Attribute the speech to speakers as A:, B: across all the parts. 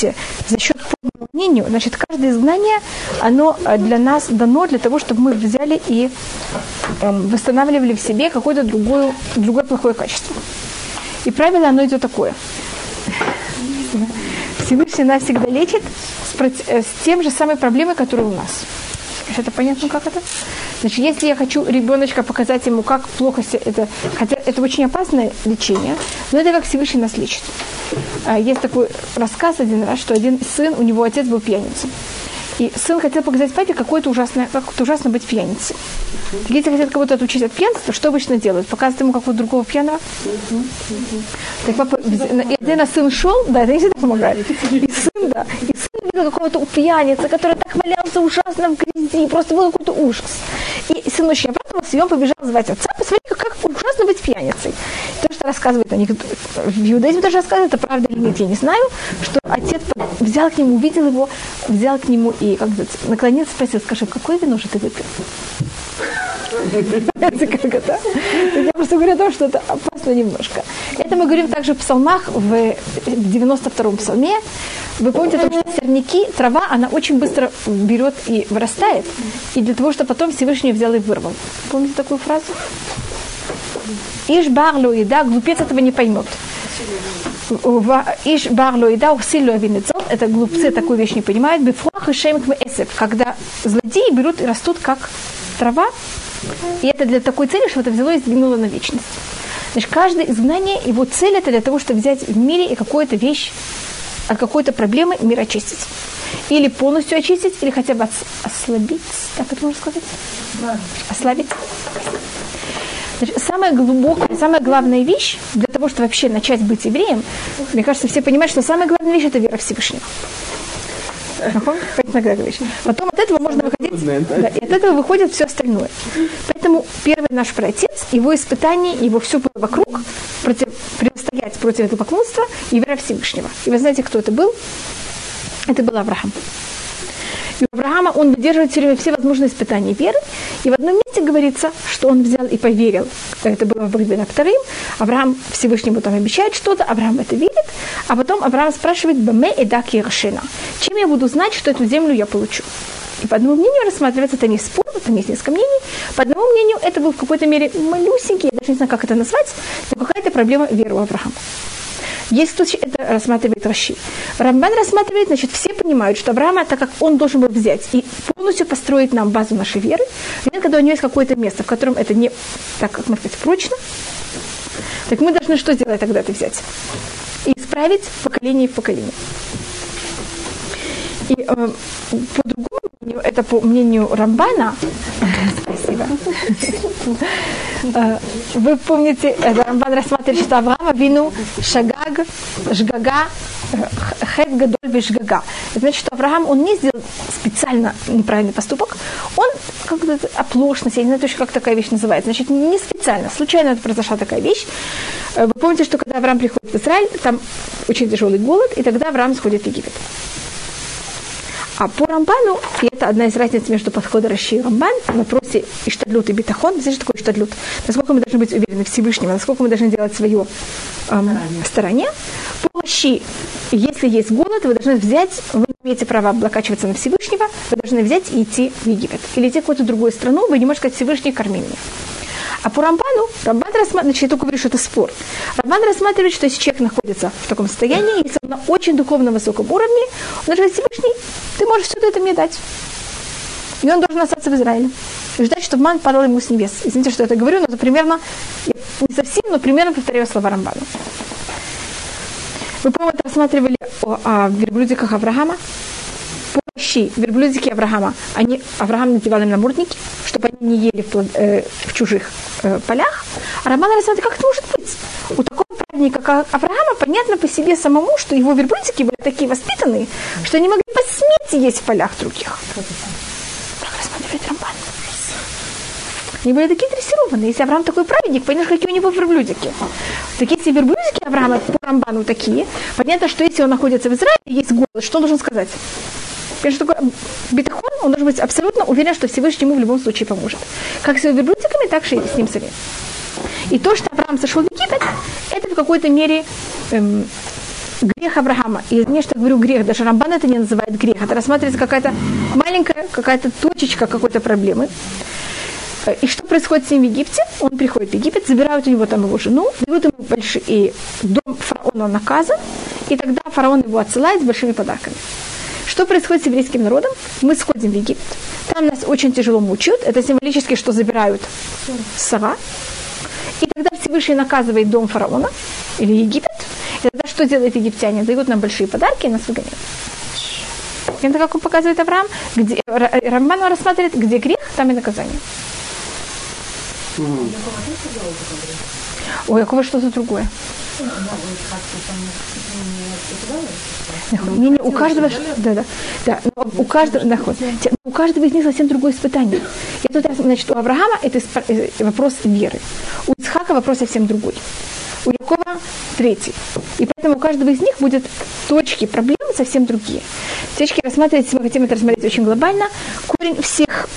A: видите, за счет по мнению, значит, каждое изгнание, оно э, для нас дано для того, чтобы мы взяли и эм, восстанавливали в себе какое-то другое, другое плохое качество. И правило оно идет такое. Всевышний нас всегда лечит с, э, с тем же самой проблемой, которая у нас. Это понятно, как это? Значит, если я хочу ребеночка показать ему, как плохо это, хотя это очень опасное лечение, но это как Всевышний нас лечит. А, есть такой рассказ один раз, что один сын, у него отец был пьяницей. И сын хотел показать папе, какое это ужасное, как это ужасно быть пьяницей. Если хотят кого-то отучить от пьянства, что обычно делают? Показывают ему какого-то другого пьяного? Так папа, один сын шел, да, это не всегда помогает. И сын, да, и видел какого-то пьяницы, который так валялся ужасно в грязи, просто был какой-то ужас. И сын очень обрадовался, и он побежал звать отца, посмотри, как ужасно быть пьяницей. То, что рассказывает о в иудаизме тоже рассказывает, это правда или нет, я не знаю, что отец взял к нему, увидел его, взял к нему и как сказать, наклонился, спросил, скажи, какое вино же ты выпил? Понимаете, как это? Я просто говорю о том, что это опасно немножко. Это мы говорим также в псалмах, в 92-м псалме. Вы помните о том, что сорняки, трава, она очень быстро берет и вырастает. И для того, чтобы потом Всевышний взял и вырвал. Помните такую фразу? Иш барло еда, глупец этого не поймет. Иш барло еда, ухсилю авинецот. Это глупцы такую вещь не понимают. Бифуах и эсеп. Когда злодеи берут и растут как трава, и это для такой цели, что это взяло и сдвинуло на вечность. Значит, каждое изгнание, его цель это для того, чтобы взять в мире и какую-то вещь от какой-то проблемы мир очистить. Или полностью очистить, или хотя бы ослабить. Так это можно сказать? Да. Ослабить. Значит, самая глубокая, самая главная вещь для того, чтобы вообще начать быть евреем, мне кажется, все понимают, что самая главная вещь – это вера Всевышнего. Потом от этого можно выходить, да, и от этого выходит все остальное. Поэтому первый наш протец, его испытание, его все вокруг, против, противостоять против этого поклонства и вера Всевышнего. И вы знаете, кто это был? Это был Авраам. И Авраама он выдерживает все время все возможные испытания веры. И в одном месте говорится, что он взял и поверил. Это было в Брахбе вторым. Авраам Всевышнему там обещает что-то, Авраам это видит. А потом Авраам спрашивает, Баме и Дак Ершина. Чем я буду знать, что эту землю я получу? И по одному мнению рассматривается, это не спор, там есть несколько мнений. По одному мнению, это был в какой-то мере малюсенький, я даже не знаю, как это назвать, но какая-то проблема веры у Авраама. Есть кто это рассматривает Раши. Рамбан рассматривает, значит, все понимают, что Авраама, так как он должен был взять и полностью построить нам базу нашей веры, и когда у него есть какое-то место, в котором это не так, как можно сказать, прочно, так мы должны что сделать тогда это взять? И исправить поколение в поколение. И э, по-другому, это по мнению Рамбана, спасибо, э, вы помните, Рамбан рассматривает, что Авраама вину Шагаг, Жгага, Хет Гадоль Вишгага. Это значит, что Авраам, он не сделал специально неправильный поступок, он как-то оплошность, я не знаю точно, как такая вещь называется, значит, не специально, случайно это произошла такая вещь. Э, вы помните, что когда Авраам приходит в Израиль, там очень тяжелый голод, и тогда Авраам сходит в Египет. А по Рамбану, и это одна из разниц между подходом Раши и Рамбан, в вопросе Иштадлют и Битахон, знаете, что такое Иштадлют? Насколько мы должны быть уверены в Всевышнем, насколько мы должны делать свое эм, стороне. По Раши, если есть голод, вы должны взять, вы имеете права облокачиваться на Всевышнего, вы должны взять и идти в Египет. Или идти в какую-то другую страну, вы не можете сказать Всевышний, корми меня. А по Рамбану, Рамбан рассматривает, значит, я только говорю, что это спор. Рамбан рассматривает, что если человек находится в таком состоянии, если он на очень духовно высоком уровне, он должен Всевышний, ты можешь все это мне дать. И он должен остаться в Израиле. И ждать, чтобы ман падал ему с небес. Извините, что я это говорю, но это примерно, не совсем, но примерно повторяю слова Рамбана. Вы, по-моему, рассматривали о, о верблюдиках Авраама? Помощи, верблюдики Авраама, они, Авраам надевал им намордники, чтобы они не ели в, э, в чужих э, полях. А Роман рассматривает, как это может быть? У такого праведника, как Авраама, понятно по себе самому, что его верблюдики были такие воспитанные, что они могли посметь есть в полях других. Так рассматривает Рамбан. Они были такие дрессированные. Если Авраам такой праведник, понятно, какие у него верблюдики. Так если верблюдики Авраама по Рамбану такие, понятно, что если он находится в Израиле, есть голод, что он должен сказать? Что такое битахон, он должен быть абсолютно уверен, что Всевышний ему в любом случае поможет. Как с его верблюдиками, так и с ним самим. И то, что Авраам сошел в Египет, это в какой-то мере эм, грех Авраама, и не что говорю грех, даже Рамбан это не называет грех, это рассматривается какая-то маленькая, какая-то точечка какой-то проблемы. И что происходит с ним в Египте? Он приходит в Египет, забирают у него там его жену, дают ему большой, и дом фараона наказан, и тогда фараон его отсылает с большими подарками. Что происходит с еврейским народом? Мы сходим в Египет. Там нас очень тяжело мучают. Это символически, что забирают сова. И тогда Всевышний наказывает дом фараона или Египет. И тогда что делают египтяне? Дают нам большие подарки и нас выгоняют. Это как он показывает Авраам, где Рамбан рассматривает, где грех, там и наказание. Ой, у что-то другое. Не, не, у каждого, да, да, да, у каждого, наход, у каждого из них совсем другое испытание. Я тут, значит, у Авраама это э, вопрос веры, у Исхака вопрос совсем другой, у Якова третий. И поэтому у каждого из них будет точки проблемы совсем другие. Точки рассматривать, мы хотим это рассмотреть очень глобально, корень всех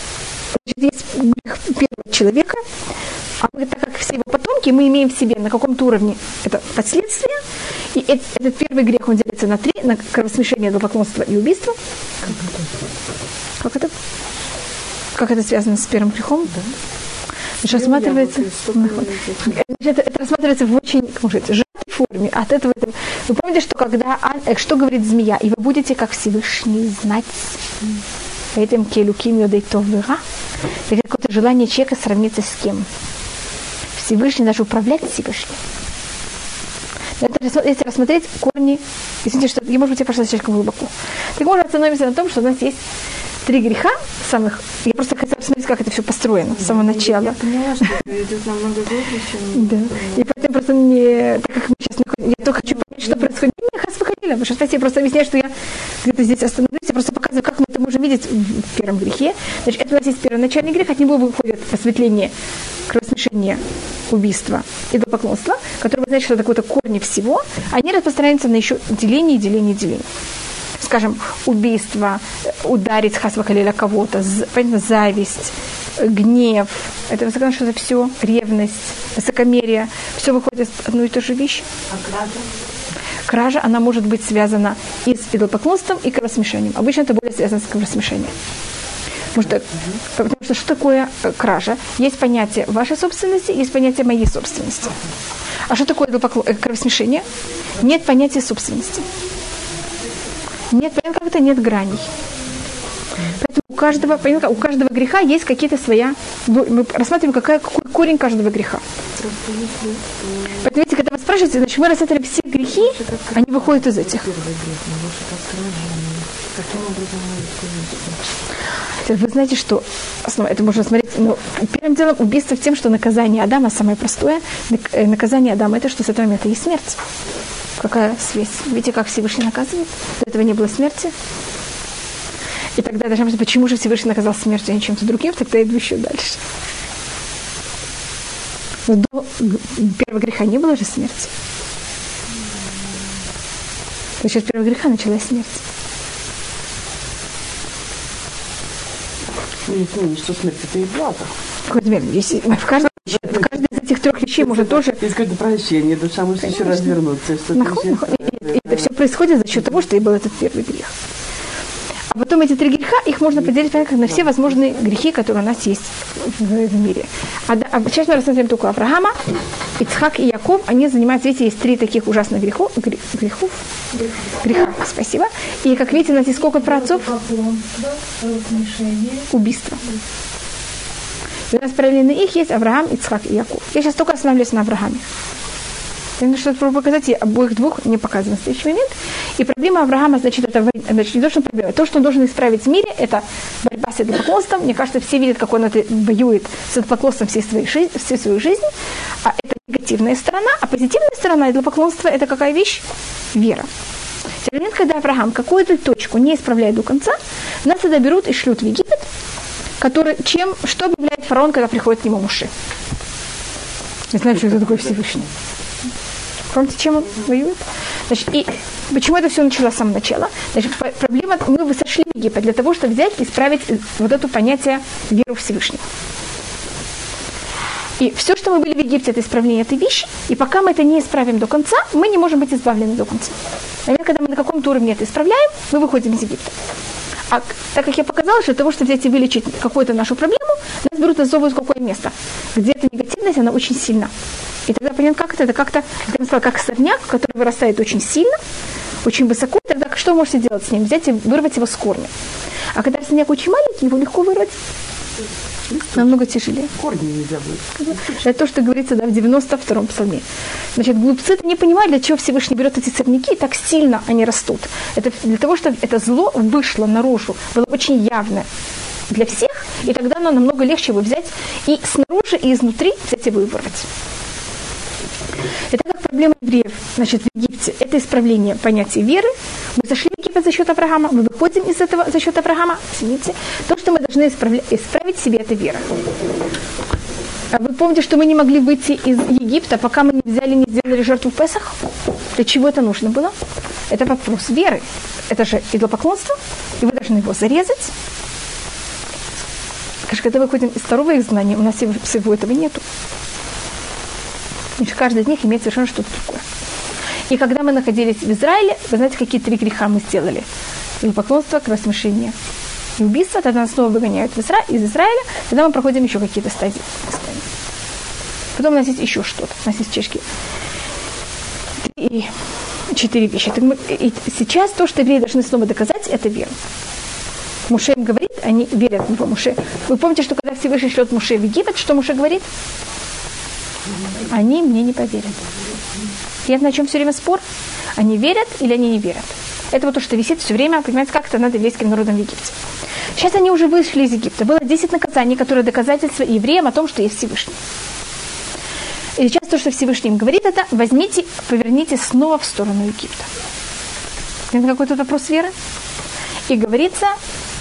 A: значит, есть грех первого человека, а мы, так как все его потомки, мы имеем в себе на каком-то уровне это последствия, и этот, этот первый грех, он делится на три, на кровосмешение, поклонство и убийство. Как это? Как это связано с первым грехом? Да. Значит, рассматривается, значит, это рассматривается в очень, как сказать, сжатой форме. От этого, это, вы помните, что когда, э, что говорит змея, и вы будете как Всевышний знать, этим келюким йодейтов вера, это какое-то желание человека сравниться с кем? Всевышний даже управлять Всевышним. Это, если рассмотреть корни, извините, что я, может быть, я пошла слишком глубоко. Так можно остановиться на том, что у нас есть три греха самых. Я просто хотела посмотреть, как это все построено с самого начала. Я поняла, что идет намного глубже, чем... Да. И поэтому просто не... Так как мы сейчас находимся... Я только хочу понять, что происходит. Не, хас выходила, потому что, я просто объясняю, что я где-то здесь остановлюсь, я просто как мы это можем видеть в первом грехе. Значит, это у нас есть первоначальный грех, от него выходит осветление, кровосмешение, убийства и до поклонства, которое значит, что это какое-то корни всего, они распространяются на еще деление, деление, деление скажем, убийство, ударить хасвахалиля кого-то, понятно, зависть, гнев, это высоко что это все, ревность, высокомерие, все выходит одну и ту же вещь. А кража? Она может быть связана и с идолопоклонством, и кровосмешением. Обычно это более связано с кровосмешением. Потому что, потому что что такое э, кража? Есть понятие вашей собственности, есть понятие моей собственности. А что такое э, кровосмешение? Нет понятия собственности. Нет, как это нет граней. Поэтому каждого, понятно, у каждого греха есть какие-то своя... Мы рассматриваем, какая, какой корень каждого греха. Поэтому, видите, когда вы спрашиваете, значит, мы рассматриваем все грехи, они выходят из этих. Вы знаете, что это можно смотреть, ну, первым делом убийство в тем, что наказание Адама самое простое. Э, наказание Адама это, что с этого момента есть смерть. Какая связь? Видите, как Всевышний наказывает? До этого не было смерти. И тогда даже почему же Всевышний наказал смертью, а не чем-то другим, тогда я иду еще дальше. Но до первого греха не было же смерти. За счет первого греха началась смерть.
B: Ну, не что смерть это и блага.
A: Если в каждом в каждой из этих трех вещей можно тоже...
B: Какое-то прощение, душа может еще развернуться.
A: И, это все происходит за счет того, что и был этот первый грех. А потом эти три греха, их можно поделить понятно, на все возможные грехи, которые у нас есть в, в мире. А, а сейчас мы рассмотрим только Авраама, Ицхак и Яков. Они занимаются, видите, есть три таких ужасных грехов. Грехов? Греха, спасибо. И как видите, у нас есть сколько праотцов? Убийство. И у нас параллельно их есть Авраам, Ицхак и Яков. Я сейчас только останавливаюсь на Аврааме. Я чтобы показать, я обоих двух не показываю в настоящий момент. И проблема Авраама, значит, это значит, не то, что проблема. То, что он должен исправить в мире, это борьба с идолопоклонством. Мне кажется, все видят, как он это воюет с идолопоклонством всей своей, жизни, всей своей жизни. А это негативная сторона. А позитивная сторона идолопоклонства – это какая вещь? Вера. В момент, когда Авраам какую-то точку не исправляет до конца, нас тогда берут и шлют в Египет, который, чем, что объявляет фараон, когда приходит к нему Муши. Не знаю, что это такое Всевышний. Помните, чем он воюет? Значит, и почему это все началось с самого начала? Значит, проблема, мы сошли в Египет для того, чтобы взять и исправить вот это понятие веры Всевышнего. И все, что мы были в Египте, это исправление этой вещи. И пока мы это не исправим до конца, мы не можем быть избавлены до конца. Например, когда мы на каком-то уровне это исправляем, мы выходим из Египта. А так как я показала, что для того, чтобы взять и вылечить какую-то нашу проблему, нас берут и зовут в какое место, где эта негативность, она очень сильна. И тогда понятно, как это, это как-то, я бы сказала, как сорняк, который вырастает очень сильно, очень высоко, и тогда что вы можете сделать с ним? Взять и вырвать его с корня. А когда сорняк очень маленький, его легко вырвать. Намного тяжелее.
B: Корни нельзя будет.
A: Это то, что говорится да, в 92-м псалме. Значит, глупцы не понимают, для чего Всевышний берет эти сорняки, и так сильно они растут. Это для того, чтобы это зло вышло наружу, было очень явно для всех, и тогда оно намного легче его взять и снаружи, и изнутри взять и вырвать. Это как проблема евреев, значит, в Египте. Это исправление понятия веры. Мы зашли в Египет за счет Авраама, мы выходим из этого за счет Авраама. Извините. То, что мы должны исправлять, исправить себе, это вера. А вы помните, что мы не могли выйти из Египта, пока мы не взяли, не сделали жертву в Песах? Для чего это нужно было? Это вопрос веры. Это же идолопоклонство, и вы должны его зарезать. Конечно, когда выходим из второго изгнания, у нас всего этого нету. Значит, каждый из них имеет совершенно что-то другое. И когда мы находились в Израиле, вы знаете, какие три греха мы сделали? Поклонство, кровосмешение и убийство, тогда нас снова выгоняют из Израиля, тогда мы проходим еще какие-то стадии. Потом у нас есть еще что-то. У нас есть чешки. И четыре вещи. Так мы... И сейчас то, что евреи должны снова доказать, это вера. Муше им говорит, они верят в него. Муше. Вы помните, что когда Всевышний шлет Муше в Египет, что Муше говорит? Они мне не поверят. Это на чем все время спор? Они верят или они не верят? Это вот то, что висит все время, понимаете, как это над еврейским народом в Египте. Сейчас они уже вышли из Египта. Было 10 наказаний, которые доказательства евреям о том, что есть Всевышний. И сейчас то, что Всевышний им говорит, это возьмите, поверните снова в сторону Египта. Это какой-то вопрос веры? И говорится,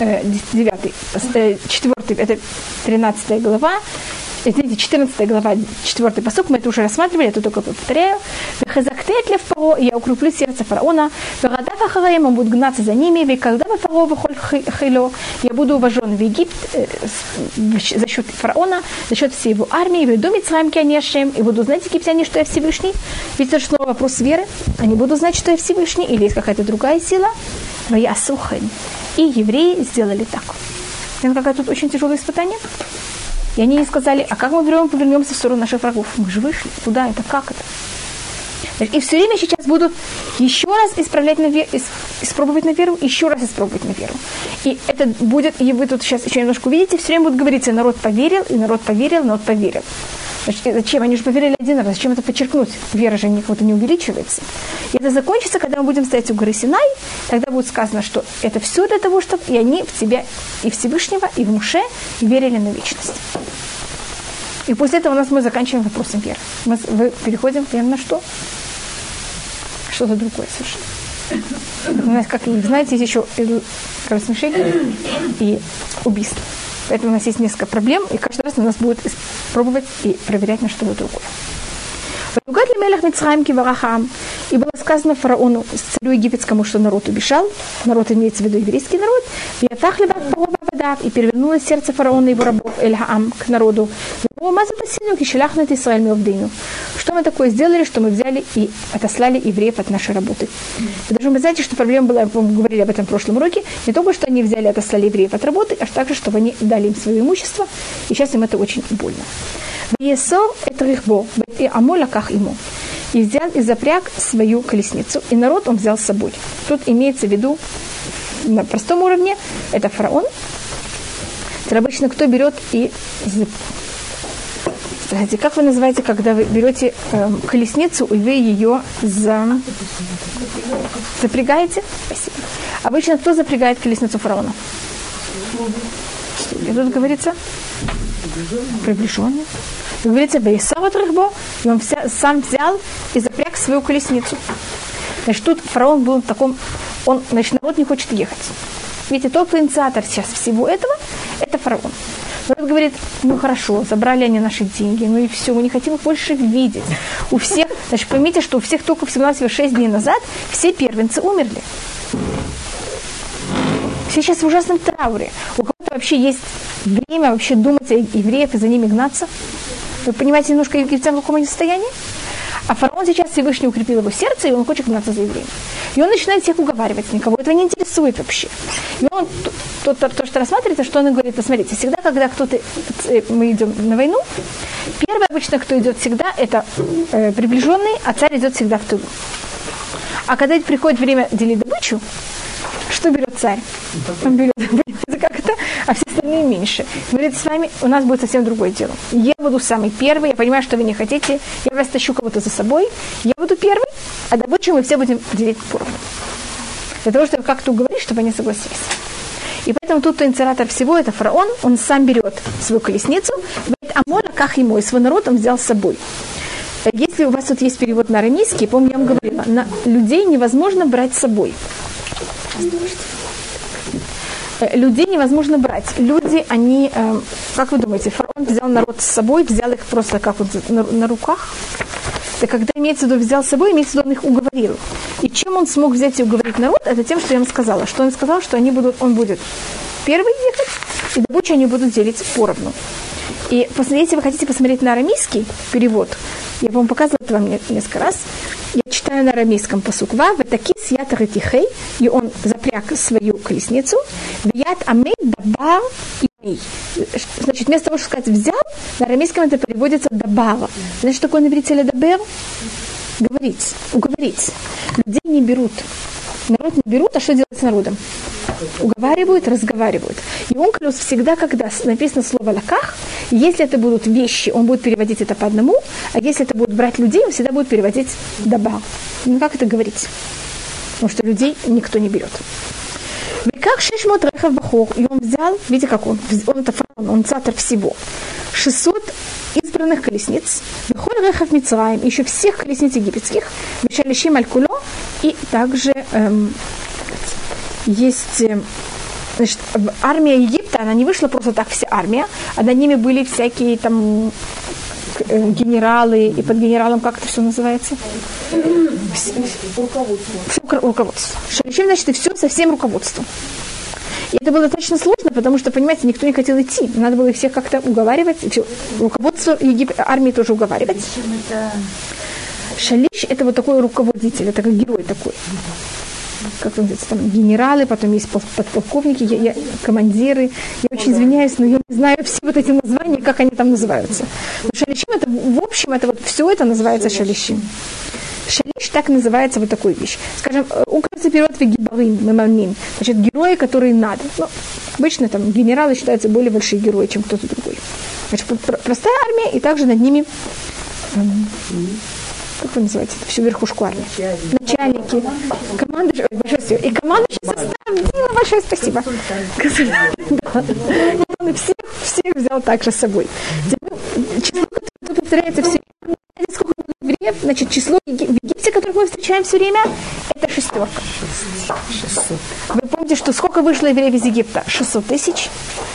A: 9, э, 4, э, это 13 глава, извините, 14 глава, 4 посок, мы это уже рассматривали, я тут только повторяю. Я укреплю сердце фараона, он будет гнаться за ними, я буду уважен в Египет э, за счет фараона, за счет всей его армии, веду Мицраем Кианешем, и буду знать египтяне, что я Всевышний. Ведь это снова вопрос веры, они будут знать, что я Всевышний, или есть какая-то другая сила. И евреи сделали так. Это какое тут очень тяжелое испытание. И они ей сказали, а как мы вернем, повернемся в сторону наших врагов? Мы же вышли. Куда это? Как это? И все время сейчас будут еще раз исправлять на веру, испробовать на веру, еще раз испробовать на веру. И это будет, и вы тут сейчас еще немножко увидите, все время будет говориться, народ поверил, и народ поверил, народ поверил. Значит, зачем? Они же поверили один раз. Зачем это подчеркнуть? Вера же никого-то не увеличивается. И это закончится, когда мы будем стоять у горы Синай. Тогда будет сказано, что это все для того, чтобы и они в тебя, и Всевышнего, и в Муше верили на вечность. И после этого у нас мы заканчиваем вопросом веры. Мы переходим прямо на что? Что-то другое совершенно. Как знаете, есть еще кровосмешение и убийство. Поэтому у нас есть несколько проблем, и каждый раз у нас будет пробовать и проверять на что-то другое. Ваюгад ли Мелех Мицраим Киварахам. И было сказано фараону, царю египетскому, что народ убежал, народ имеется в виду еврейский народ, и перевернулось сердце фараона и его рабов Эльхаам к народу. Что мы такое сделали, что мы взяли и отослали евреев от нашей работы. И даже вы знаете, что проблема была, мы говорили об этом в прошлом уроке, не только, что они взяли и отослали евреев от работы, а также, чтобы они дали им свое имущество, и сейчас им это очень больно. Весов это рихбо, и амо лаках ему. И взял и запряг свою колесницу, и народ он взял с собой. Тут имеется в виду на простом уровне, это фараон. Это обычно кто берет и Скажите, как вы называете, когда вы берете э, колесницу и вы ее за... запрягаете? Спасибо. Обычно кто запрягает колесницу фараона? И тут говорится приближенный говорится, Бейсоват Рахбо, и он вся, сам взял и запряг свою колесницу. Значит, тут фараон был в таком, он, значит, народ не хочет ехать. Видите, тот инициатор сейчас всего этого, это фараон. Народ говорит, ну хорошо, забрали они наши деньги, ну и все, мы не хотим их больше видеть. У всех, значит, поймите, что у всех только всего 6 дней назад все первенцы умерли. Все сейчас в ужасном трауре. У кого-то вообще есть время вообще думать о евреях и за ними гнаться? Вы понимаете немножко египтян в каком они состоянии? А фараон сейчас Всевышний укрепил его сердце, и он хочет гнаться за евреями. И он начинает всех уговаривать, никого этого не интересует вообще. И он, то, то, то что рассматривается, что он говорит, посмотрите, всегда, когда кто-то, э, мы идем на войну, первый обычно, кто идет всегда, это э, приближенный, а царь идет всегда в тылу. А когда приходит время делить добычу, что берет царь? Он берет, а все остальные меньше. Говорит, с вами у нас будет совсем другое дело. Я буду самый первый, я понимаю, что вы не хотите, я вас тащу кого-то за собой, я буду первый, а добычу мы все будем делить поровну. Для того, чтобы как-то уговорить, чтобы они согласились. И поэтому тут инициатор всего, это фараон, он сам берет свою колесницу, говорит, а море, как ему, и свой народ он взял с собой. Если у вас тут есть перевод на арамейский, помню, я вам говорила, на людей невозможно брать с собой. Э, людей невозможно брать. Люди, они, э, как вы думаете, фараон взял народ с собой, взял их просто как вот на, руках? Это когда имеется в виду взял с собой, имеется в виду он их уговорил. И чем он смог взять и уговорить народ, это тем, что я вам сказала. Что он сказал, что они будут, он будет первый ехать, и добычу они будут делить поровну. И если вы хотите посмотреть на арамейский перевод, я вам показывала это вам несколько раз, я читаю на арамейском посуква, в таки сията ретихей, и он запряг свою колесницу, вият амей дабар и Значит, вместо того, чтобы сказать взял, на арамейском это переводится дабава. Знаете, что такое на иврите дабер? Говорить, уговорить. Людей не берут. Народ не берут, а что делать с народом? Уговаривают, разговаривают. И он клялся всегда, когда написано слово «лаках», если это будут вещи, он будет переводить это по одному, а если это будут брать людей, он всегда будет переводить «даба». Ну, как это говорить? Потому что людей никто не берет. Как шешмот рехав бахор, и он взял, видите, как он, он это фараон, он цатор всего, 600 избранных колесниц, Бехоль Рехав Мицраем, еще всех колесниц египетских, Бешалишим Алькуло, и также эм, есть э, Значит, армия Египта, она не вышла просто так, вся армия, а на ними были всякие там э, генералы, и под генералом как это все называется? Руководство. Все руководство. Шалишим, значит, и все со всем руководством. И это было достаточно сложно, потому что, понимаете, никто не хотел идти. Надо было их всех как-то уговаривать. Руководство Егип... армии тоже уговаривать. Шалиш – это вот такой руководитель, это как герой такой как называется, там, генералы, потом есть подполковники, я, я, командиры. Я очень извиняюсь, но я не знаю все вот эти названия, как они там называются. Но шалищим, это, в общем, это вот все это называется шалищим. Шалиш так называется вот такую вещь. Скажем, э, украинский перевод вегибарин, мемамин. Значит, герои, которые надо. Ну, обычно там генералы считаются более большие герои, чем кто-то другой. Значит, простая армия, и также над ними эм, как вы называете, всю верхушку армии? Начальники. Команды, ой, большое И командующий состав, Дина, большое спасибо. Он всех, всех взял также с собой. Число, которое повторяется все сколько евреев, значит, число в Египте, которых мы встречаем все время, это шестерка. 600. Вы помните, что сколько вышло евреев из Египта? 600 тысяч.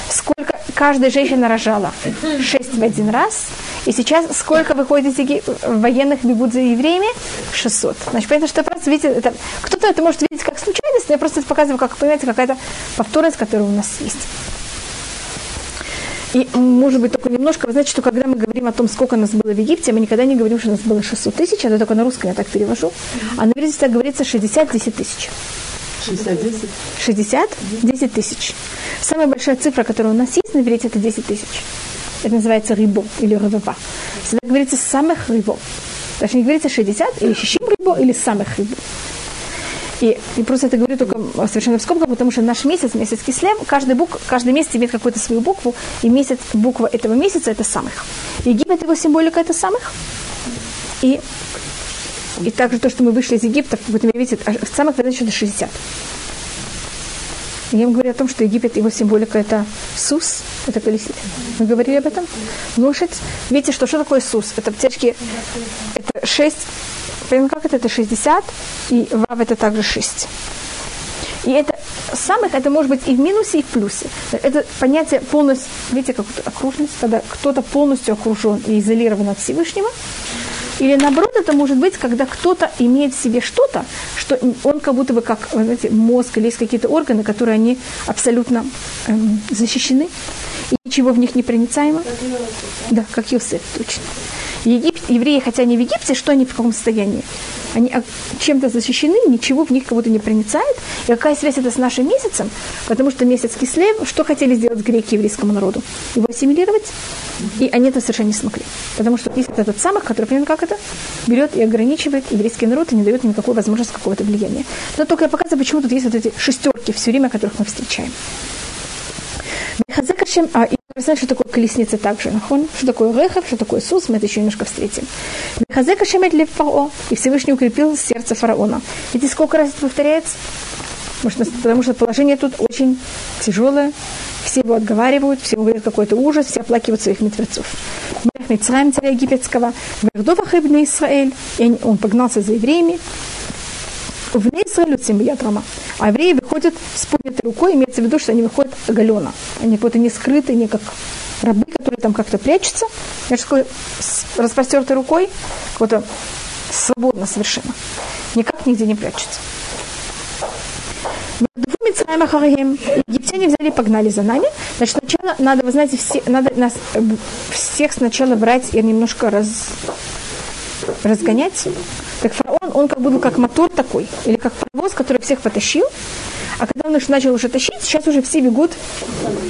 A: Сколько каждая женщина рожала? Шесть в один раз. И сейчас сколько выходит из Египта, военных бегут за евреями? 600. Значит, понятно, что просто видите, это, кто-то это может видеть как случайность, но я просто показываю, как, понимаете, какая-то повторность, которая у нас есть. И, может быть, только немножко, вы знаете, что когда мы говорим о том, сколько нас было в Египте, мы никогда не говорим, что нас было 600 тысяч, это только на русском я так перевожу, а на иврите так говорится 60-10 тысяч. 60 10? 60 10 тысяч. Самая большая цифра, которая у нас есть на иврите, это 10 тысяч. Это называется рибо или рыбова. Всегда говорится самых рыбо. Даже не говорится 60 или щищим рыбо или самых рыбо. И, и просто это говорю только совершенно в скобках, потому что наш месяц, месяц Кислев, каждый, бук, каждый месяц имеет какую-то свою букву, и месяц, буква этого месяца это самых. Египет, его символика это самых. И, и также то, что мы вышли из Египта, в этом видите, а в самых значит это 60. Я им говорю о том, что Египет, его символика это Сус, это колесница. Мы говорили об этом. Лошадь. Видите, что, что такое Сус? Это птички, это 6 Понимаете, как это? Это 60, и вав это также 6. И это самых, это может быть и в минусе, и в плюсе. Это понятие полностью, видите, как окружность, когда кто-то полностью окружен и изолирован от Всевышнего. Или наоборот, это может быть, когда кто-то имеет в себе что-то, что он как будто бы как, знаете, мозг или есть какие-то органы, которые они абсолютно эм, защищены. и ничего в них не проницаемо? Да, как Юсеф, точно. Египет, евреи, хотя они в Египте, что они в каком состоянии? Они а, чем-то защищены, ничего в них как будто не проницает. И какая связь это с нашим месяцем? Потому что месяц Кислев, что хотели сделать греки еврейскому народу? Его ассимилировать? И они это совершенно не смогли. Потому что есть этот самых, который, примерно как это, берет и ограничивает еврейский народ и не дает никакой возможности какого-то влияния. Но только я показываю, почему тут есть вот эти шестерки все время, которых мы встречаем. Хазекашем, а, и знаете, что такое колесница также, нахон? Что такое рехов, что такое сус, мы это еще немножко встретим. Хазекашем это лев фарао, и Всевышний укрепил сердце фараона. Видите, сколько раз это повторяется? Может, потому что положение тут очень тяжелое, все его отговаривают, все говорят какой-то ужас, все оплакивают своих мертвецов. Мицраем царя египетского, Вердова Хибна Исраэль, он погнался за евреями, в Израилю Цимбиятрама. А евреи выходят с поднятой рукой, имеется в виду, что они выходят оголенно. Они какой-то не скрыты, не как рабы, которые там как-то прячутся. Я такой с распростертой рукой, вот свободно совершенно. Никак нигде не прячутся. Египтяне взяли и погнали за нами. Значит, сначала надо, вы знаете, все, надо нас э, всех сначала брать и немножко раз, разгонять. Так фараон, он как будто как мотор такой, или как паровоз, который всех потащил. А когда он их начал уже тащить, сейчас уже все бегут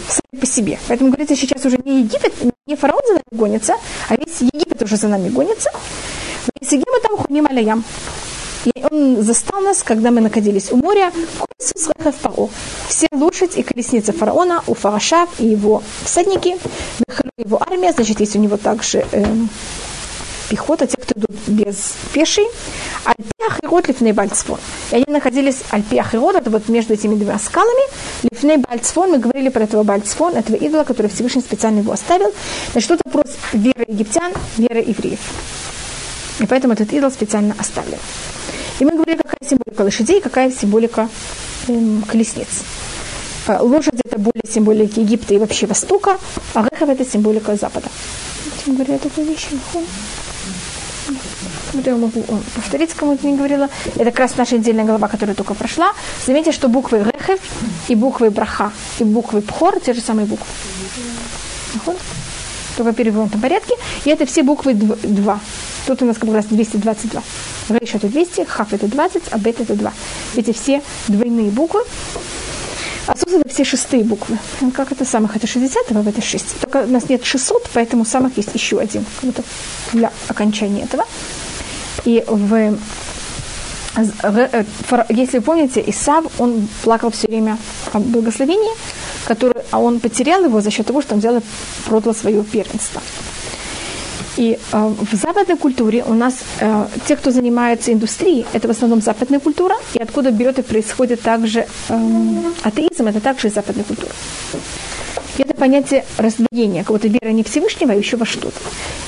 A: сами по себе. Поэтому говорится, сейчас уже не Египет, не фараон за нами гонится, а весь Египет уже за нами гонится. Сигима там хуним алаям. И он застал нас, когда мы находились у моря, все лошадь и колесница фараона, у фарашав и его всадники, его армия, значит, есть у него также э, пехота, те, кто идут без пешей, Альпиах и Рот Лифней Бальцфон. И они находились Альпиах и Рот, это вот между этими двумя скалами. Лифней Бальцфон, мы говорили про этого Бальцфон, этого идола, который Всевышний специально его оставил. Значит, тут вопрос веры египтян, веры евреев. И поэтому этот идол специально оставлен. И мы говорили, какая символика лошадей, какая символика эм, колесниц. А, лошадь это более символика Египта и вообще Востока, а Рехав это символика Запада. Я говорю такую вещь, я могу повторить, кому-то не говорила. Это как раз наша отдельная глава, которая только прошла. Заметьте, что буквы Рехев и буквы Браха и буквы Пхор те же самые буквы. Только в перевернутом порядке. И это все буквы 2. Тут у нас как раз 222. Рейш это 200, Хав это 20, а Бет это 2. Эти все двойные буквы. А Сус это все шестые буквы. Ну, как это самых? Это 60, а это 6. Только у нас нет 600, поэтому самых есть еще один. Вот для окончания этого. И в э, если помните, Исав, он плакал все время о благословении, который, а он потерял его за счет того, что он взял и продал свое первенство. И э, в западной культуре у нас э, те, кто занимается индустрией, это в основном западная культура, и откуда берет и происходит также э, атеизм, это также западная культура. Это понятие раздвоения, какого-то веры не Всевышнего, а еще во что-то.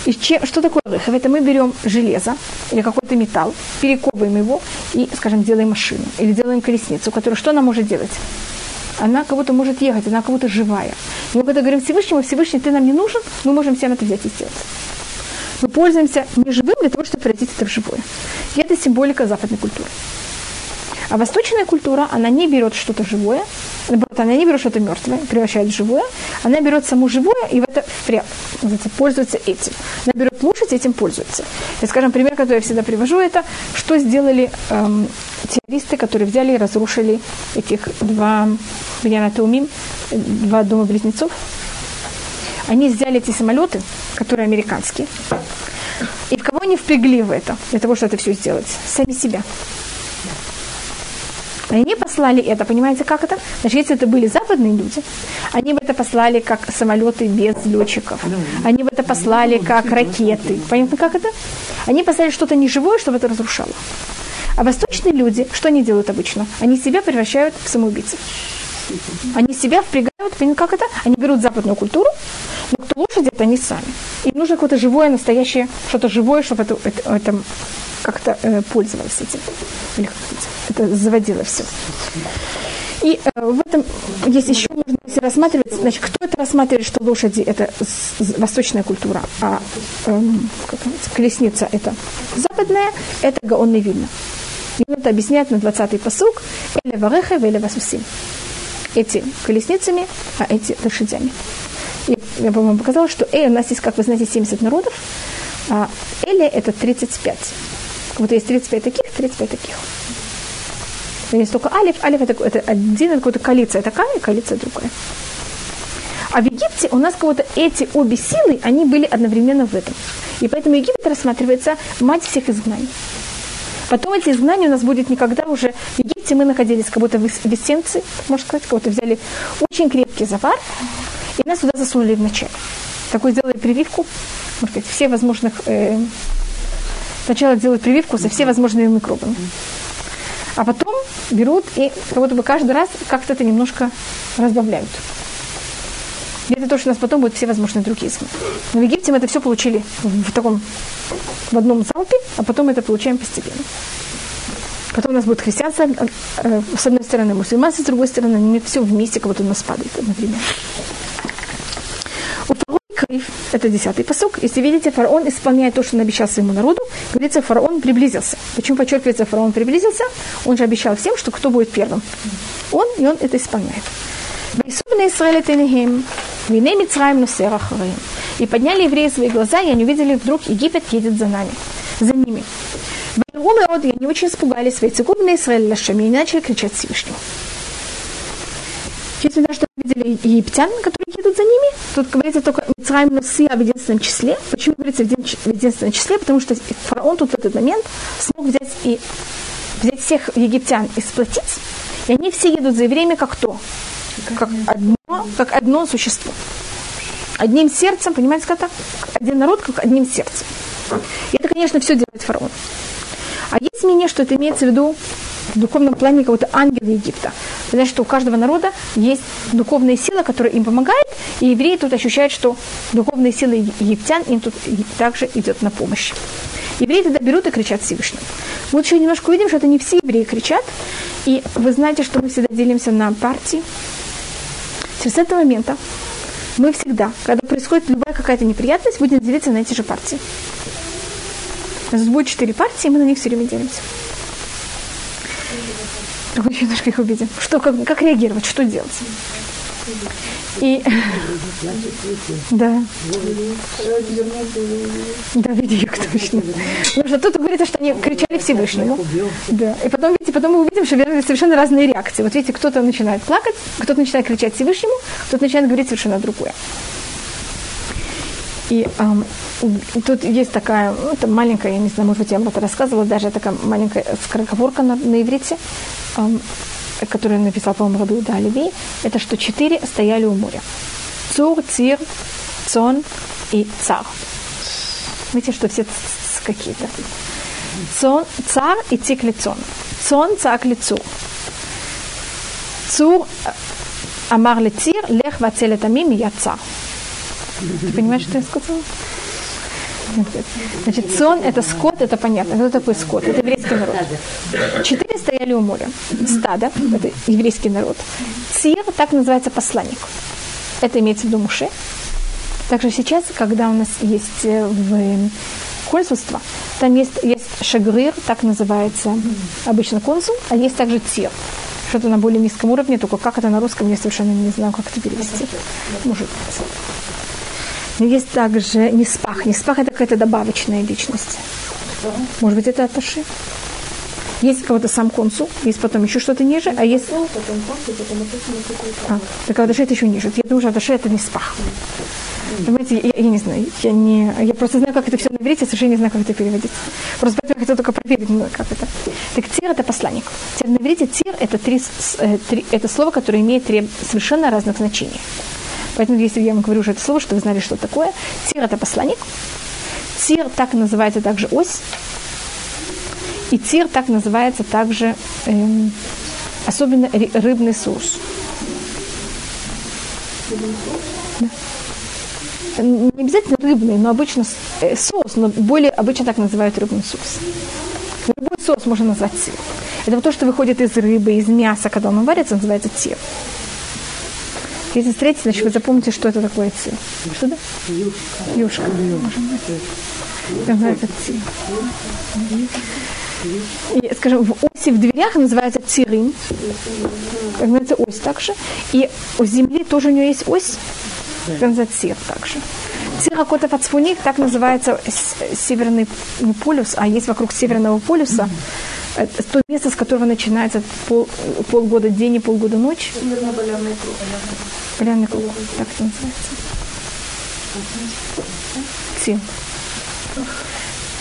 A: И че, что такое рыхов? Это мы берем железо или какой-то металл, перековываем его и, скажем, делаем машину или делаем колесницу, которая что она может делать? Она как будто может ехать, она как будто живая. И мы когда говорим Всевышнему, Всевышний, ты нам не нужен, мы можем всем это взять и сделать мы пользуемся неживым для того, чтобы превратить это в живое. И это символика западной культуры. А восточная культура, она не берет что-то живое, она не берет что-то мертвое, превращает в живое, она берет само живое и в это впря... пользуется этим. Она берет лошадь этим пользуется. И, скажем, пример, который я всегда привожу, это что сделали эм, террористы, которые взяли и разрушили этих два, я умим, два дома близнецов. Они взяли эти самолеты, которые американские, и в кого они впрягли в это, для того, чтобы это все сделать? Сами себя. Они послали это, понимаете, как это? Значит, если это были западные люди, они бы это послали как самолеты без летчиков. Они бы это послали как ракеты. Понятно, как это? Они послали что-то неживое, чтобы это разрушало. А восточные люди, что они делают обычно? Они себя превращают в самоубийцев. Они себя впрягают, как это? Они берут западную культуру, но кто лошади, это они сами. Им нужно какое-то живое, настоящее, что-то живое, чтобы это, это, это как-то э, пользовалось этим. Или это заводило все. И э, в этом есть еще можно если рассматривать, значит, кто это рассматривает, что лошади это восточная культура, а э, как колесница это западная, это гаонный вильна. И это объясняет на 20-й посуг, или вареха, или васусим. Эти колесницами, а эти лошадями. Я, я по-моему, показала, что Эй у нас есть, как вы знаете, 70 народов, а Эли это 35. Вот есть 35 таких, 35 таких. Но есть только Алиф. Алиф это, это один, это какая-то коалиция такая, и коалиция другая. А в Египте у нас как-то эти обе силы, они были одновременно в этом. И поэтому Египет рассматривается мать всех изгнаний. Потом эти изгнания у нас будет никогда уже... В Египте мы находились как будто в Весенции, можно сказать, как будто взяли очень крепкий завар, и нас туда засунули вначале. Такой сделали прививку, может быть, все возможных... Э, сначала делают прививку со все возможными микробами. А потом берут и как будто бы каждый раз как-то это немножко разбавляют. И это то, что у нас потом будут все возможные другие измы. Но в Египте мы это все получили в, таком, в одном залпе, а потом это получаем постепенно. Потом у нас будет христианство, э, с одной стороны, мусульманство, с другой стороны, они все вместе, как будто у нас падает, например. У фараона Крив, это десятый посок. Если видите, фараон исполняет то, что он обещал своему народу. Говорится, фараон приблизился. Почему подчеркивается, фараон приблизился? Он же обещал всем, что кто будет первым. Он, и он это исполняет. И подняли евреи свои глаза, и они увидели, вдруг Египет едет за нами, за ними. И они очень испугались, Вейцекубные Израиль Лашами, и начали кричать Всевышнему. Видно, что видели египтян, которые едут за ними. Тут говорится только Мицраим Нусия в единственном числе. Почему говорится в единственном числе? Потому что фараон тут в этот момент смог взять и взять всех египтян и сплотить. И они все едут за евреями как кто? Как одно, как одно существо. Одним сердцем, понимаете, как это? Один народ, как одним сердцем. И это, конечно, все делает фараон. А есть мнение, что это имеется в виду в духовном плане какого-то ангела Египта. Значит, что у каждого народа есть духовная сила, которая им помогает, и евреи тут ощущают, что духовная сила египтян им тут также идет на помощь. Евреи тогда берут и кричат Всевышнему. Мы еще немножко увидим, что это не все евреи кричат. И вы знаете, что мы всегда делимся на партии. С этого момента мы всегда, когда происходит любая какая-то неприятность, будем делиться на эти же партии. У нас будет четыре партии, мы на них все время делимся. Мы еще немножко их увидим. Что, как, как реагировать, что делать. И... Да. Да, видео точно. Потому что тут говорится, что они кричали Всевышнему. Да. И потом, видите, потом мы увидим, что совершенно разные реакции. Вот видите, кто-то начинает плакать, кто-то начинает кричать Всевышнему, кто-то начинает говорить совершенно другое. И эм, тут есть такая, ну, это маленькая, я не знаю, может быть, я вам это рассказывала, даже такая маленькая скороговорка на, на иврите. Эм, который написал, по-моему, Раби Уда Леви, это что четыре стояли у моря. Цур, Цир, Цон и Цар. Видите, что все какие-то. Цон, цар и цикли цон. Цон, цакли цур. Цур, амар лецир, лех вацелет амим, я цар. Ты понимаешь, что я сказала? Значит, сон – это скот, это понятно. Кто такой скот? Это еврейский народ. Четыре стояли у моря. Стадо – это еврейский народ. Цир – так называется посланник. Это имеется в виду Муше. Также сейчас, когда у нас есть э, в консульство, там есть, есть шагрир, так называется обычно консул, а есть также цир. Что-то на более низком уровне, только как это на русском, я совершенно не знаю, как это перевести. Быть. Но есть также Неспах. Неспах – это какая-то добавочная личность. Может быть, это Аташи. Есть кого-то сам консул, есть потом еще что-то ниже, а есть... А, так Аташи это еще ниже. Я думаю, что Аташи это Неспах. Понимаете, я, я не знаю, я не, я просто знаю, как это все на иврите, совершенно не знаю, как это переводить. Просто поэтому я хотела только проверить, ну, как это. Так тир это посланник. Теперь на иврите тир это, три, э, три, это слово, которое имеет три совершенно разных значений. Поэтому, если я вам говорю уже это слово, что вы знали, что такое. Тир – это посланник. Тир так называется также ось. И тир так называется также эм, особенно рыбный соус. Да. Не обязательно рыбный, но обычно э, соус, но более обычно так называют рыбный соус. Любой соус можно назвать тир. Это вот то, что выходит из рыбы, из мяса, когда он варится, называется тир. Если встретите, значит, вы запомните, что это такое ци. Что да? Юшка. Юшка. Называется ци. И, скажем, в оси в дверях называется цирин. Называется ось также. И у земли тоже у нее есть ось. Да. ציר также. ציר הקוטב הצפוני, так называется северный не полюс, а есть вокруг северного полюса. Это то место, с которого начинается пол, полгода день и полгода ночь. Полярный круг. Полярный круг, так это называется. ציר.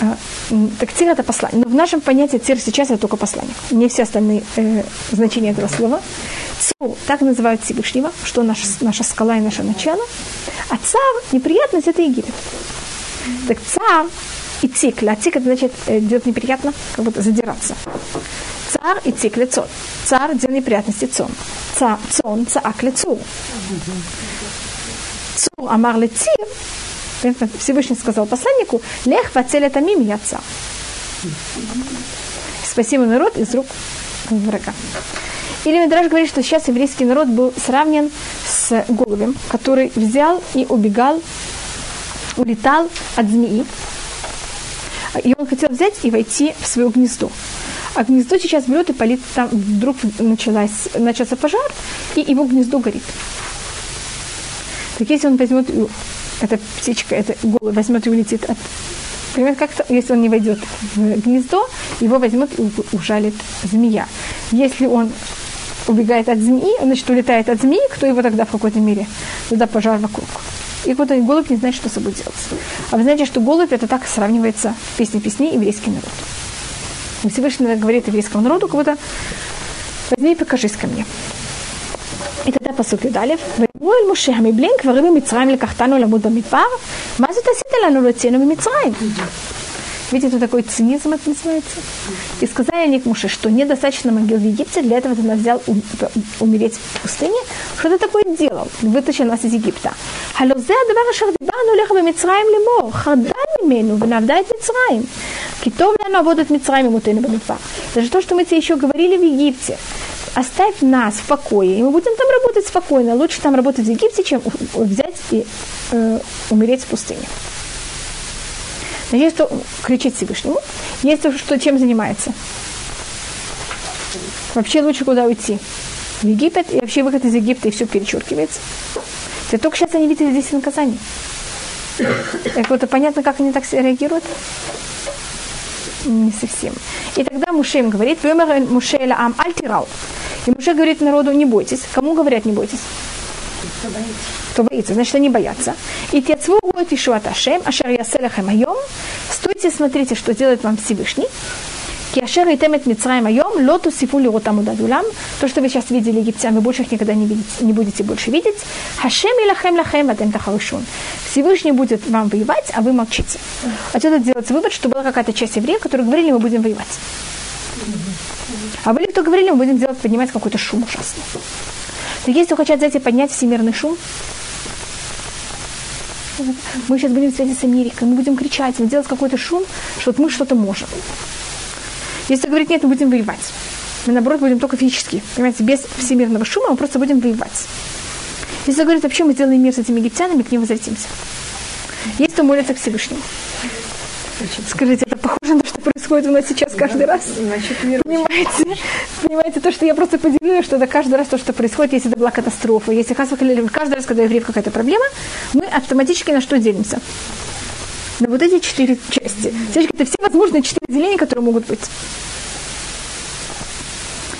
A: А, так ציר это послание. Но в нашем понятии ציר сейчас это только послание. Не все остальные э, значения этого слова. Цу, так называют Всевышнего, что наша, наша скала и наше начало. А цар, неприятность, это Египет. Так цар и цикля. А цик это значит э, делать неприятно, как будто задираться. Цар и цик лицо. Цар делал неприятности цон. Цар, цон, цаак лицу. Цур амар лецир, Всевышний сказал посланнику, лех вацель это мим яца. Спаси мой народ из рук врага. Или Мидраш говорит, что сейчас еврейский народ был сравнен с голубем, который взял и убегал, улетал от змеи. И он хотел взять и войти в свое гнездо. А гнездо сейчас берет и полит, там вдруг началась, начался пожар, и его гнездо горит. Так если он возьмет, эта птичка, эта голубь возьмет и улетит от Например, как если он не войдет в гнездо, его возьмет и ужалит змея. Если он убегает от змеи, значит, улетает от змеи, кто его тогда в какой-то мере? Туда пожар вокруг. И вот голубь не знает, что с собой делать. А вы знаете, что голубь это так сравнивается песни песни еврейский народ. И Всевышний говорит еврейскому народу, как будто возьми и покажись ко мне. И тогда посук Юдалев, ויאמרו אל муше המבלין קברים במצרים לקחתנו למות במדבר, מה זאת עשית לנו להוצאנו במצרים? Видите, это такой цинизм это называется. И сказали они к Муше, что недостаточно могил в Египте, для этого ты нас взял у, типа, умереть в пустыне. Что ты такое делал? Вытащил нас из Египта. Халюзе адавар шахдибану леха бемитсраим лимор, харда мимену, венавда эт митсраим. Китов ляну аводат митсраим и мутейну бенедва. То, что мы тебе еще говорили в Египте оставь нас в покое, и мы будем там работать спокойно. Лучше там работать в Египте, чем взять и э, умереть в пустыне. Есть кто кричит Всевышнему, есть то, что чем занимается. Вообще лучше куда уйти? В Египет, и вообще выход из Египта, и все перечеркивается. Это только сейчас они видели здесь наказание. Так вот, понятно, как они так реагируют? Не совсем. И тогда Муше им говорит, «Вымер Муше ам альтирал». И Муше говорит народу, не бойтесь. Кому говорят, не бойтесь? что боится, значит, они боятся. И тецву будет Ишуат а Ашер Яселехем Айом. Стойте, смотрите, что делает вам Всевышний. Киашер и темет Мицраем Айом, лоту сифу лиротам удадулам. То, что вы сейчас видели египтян, вы больше их никогда не, видите, не будете больше видеть. Хашем и лахем лахем адем тахарушун. Всевышний будет вам воевать, а вы молчите. Отсюда делается вывод, что была какая-то часть евреев, которые говорили, мы будем воевать. А были, кто говорили, мы будем делать, поднимать какой-то шум ужасный. Так если вы хотите, знаете, поднять всемирный шум, мы сейчас будем связать с Америкой, мы будем кричать, мы делать какой-то шум, что вот мы что-то можем. Если говорить нет, мы будем воевать. Мы, наоборот, будем только физически, понимаете, без всемирного шума, мы просто будем воевать. Если говорить, вообще мы сделаем мир с этими египтянами, к ним возвратимся. Есть кто молится к Всевышнему. Скажите, это похоже на то, что происходит у нас сейчас каждый раз? Понимаете? Понимаете, то, что я просто поделилась, что это каждый раз то, что происходит, если это была катастрофа. Если каждый раз, когда евреев какая-то проблема, мы автоматически на что делимся? На вот эти четыре части. Это все возможные четыре деления, которые могут быть.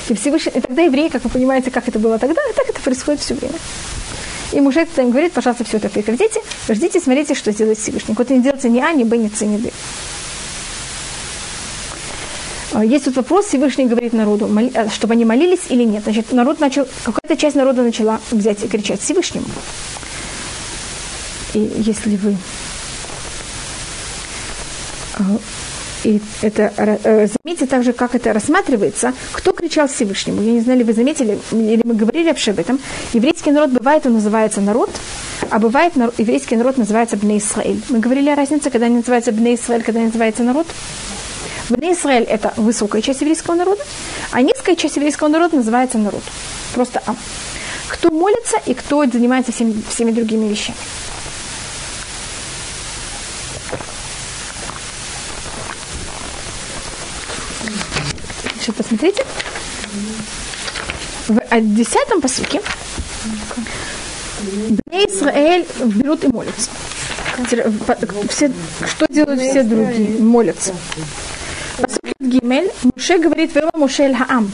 A: И, Всевышний, и тогда евреи, как вы понимаете, как это было тогда, и так это происходит все время. И муж это им говорит, пожалуйста, все это прекратите, ждите, смотрите, что сделает Всевышний. Вот не делается ни А, ни Б, ни С, ни Д. А, есть тут вопрос, Всевышний говорит народу, э, чтобы они молились или нет. Значит, народ начал, какая-то часть народа начала взять и кричать Всевышнему. И если вы а, и это, э, заметьте также, как это рассматривается, кто кричал Всевышнему. Я не знаю, ли вы заметили, или мы говорили вообще об этом. Еврейский народ бывает, он называется народ, а бывает еврейский народ называется Бне Исраэль. Мы говорили о разнице, когда они называются Бне Исраэль, когда они называются народ. Бне Исраэль – это высокая часть еврейского народа, а низкая часть еврейского народа называется народ. Просто А. Кто молится и кто занимается всеми, всеми другими вещами. Сейчас посмотрите. В десятом посуке Бне Израиль берут и молятся. Все, что делают все другие? Молятся. Посуд Гимель, Муше говорит, Вела Муше Хаам.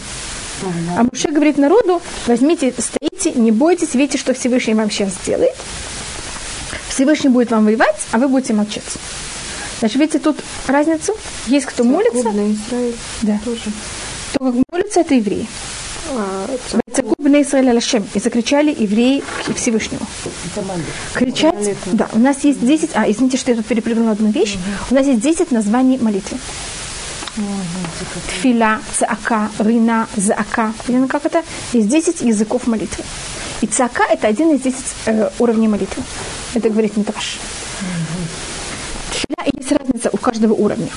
A: А Муше говорит народу, возьмите, стоите, не бойтесь, видите, что Всевышний вам сейчас сделает. Всевышний будет вам воевать, а вы будете молчать. Значит, видите тут разницу? Есть кто молится. Да. Тоже. Кто молится, это евреи. Цакуб Израиль Алашем. И закричали евреи к Всевышнему. Кричать, да, у нас есть 10, а, извините, что я тут перепрыгнула одну вещь. У нас есть 10 названий молитвы. Тфиля, цака, рина, заака. Понятно, как это? Есть 10 языков молитвы. И цака – это один из 10 э, уровней молитвы. Это говорит Митраш. Тфиля, есть разница у каждого уровня.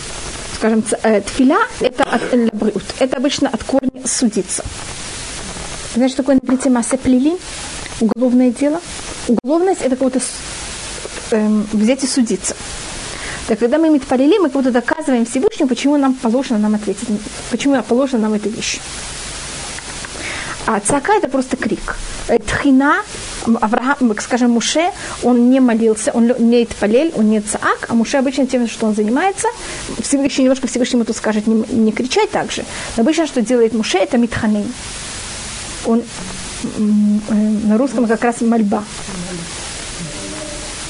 A: Скажем, э, тфиля – это от лабриут. Это обычно от корня судиться. Знаешь, что такое, например, масса плели? Уголовное дело. Уголовность – это кого-то эм, взять и судиться. Так когда мы митпалили, мы как будто доказываем Всевышнему, почему нам положено нам ответить, почему положено нам эта вещь. А цака это просто крик. Э, тхина, Авраам, скажем, Муше, он не молился, он не палель, он не цаак, а Муше обычно тем, что он занимается, Всевышний немножко Всевышнему тут скажет не, не кричать так же. Но обычно, что делает Муше, это митханей. Он э, на русском как раз мольба.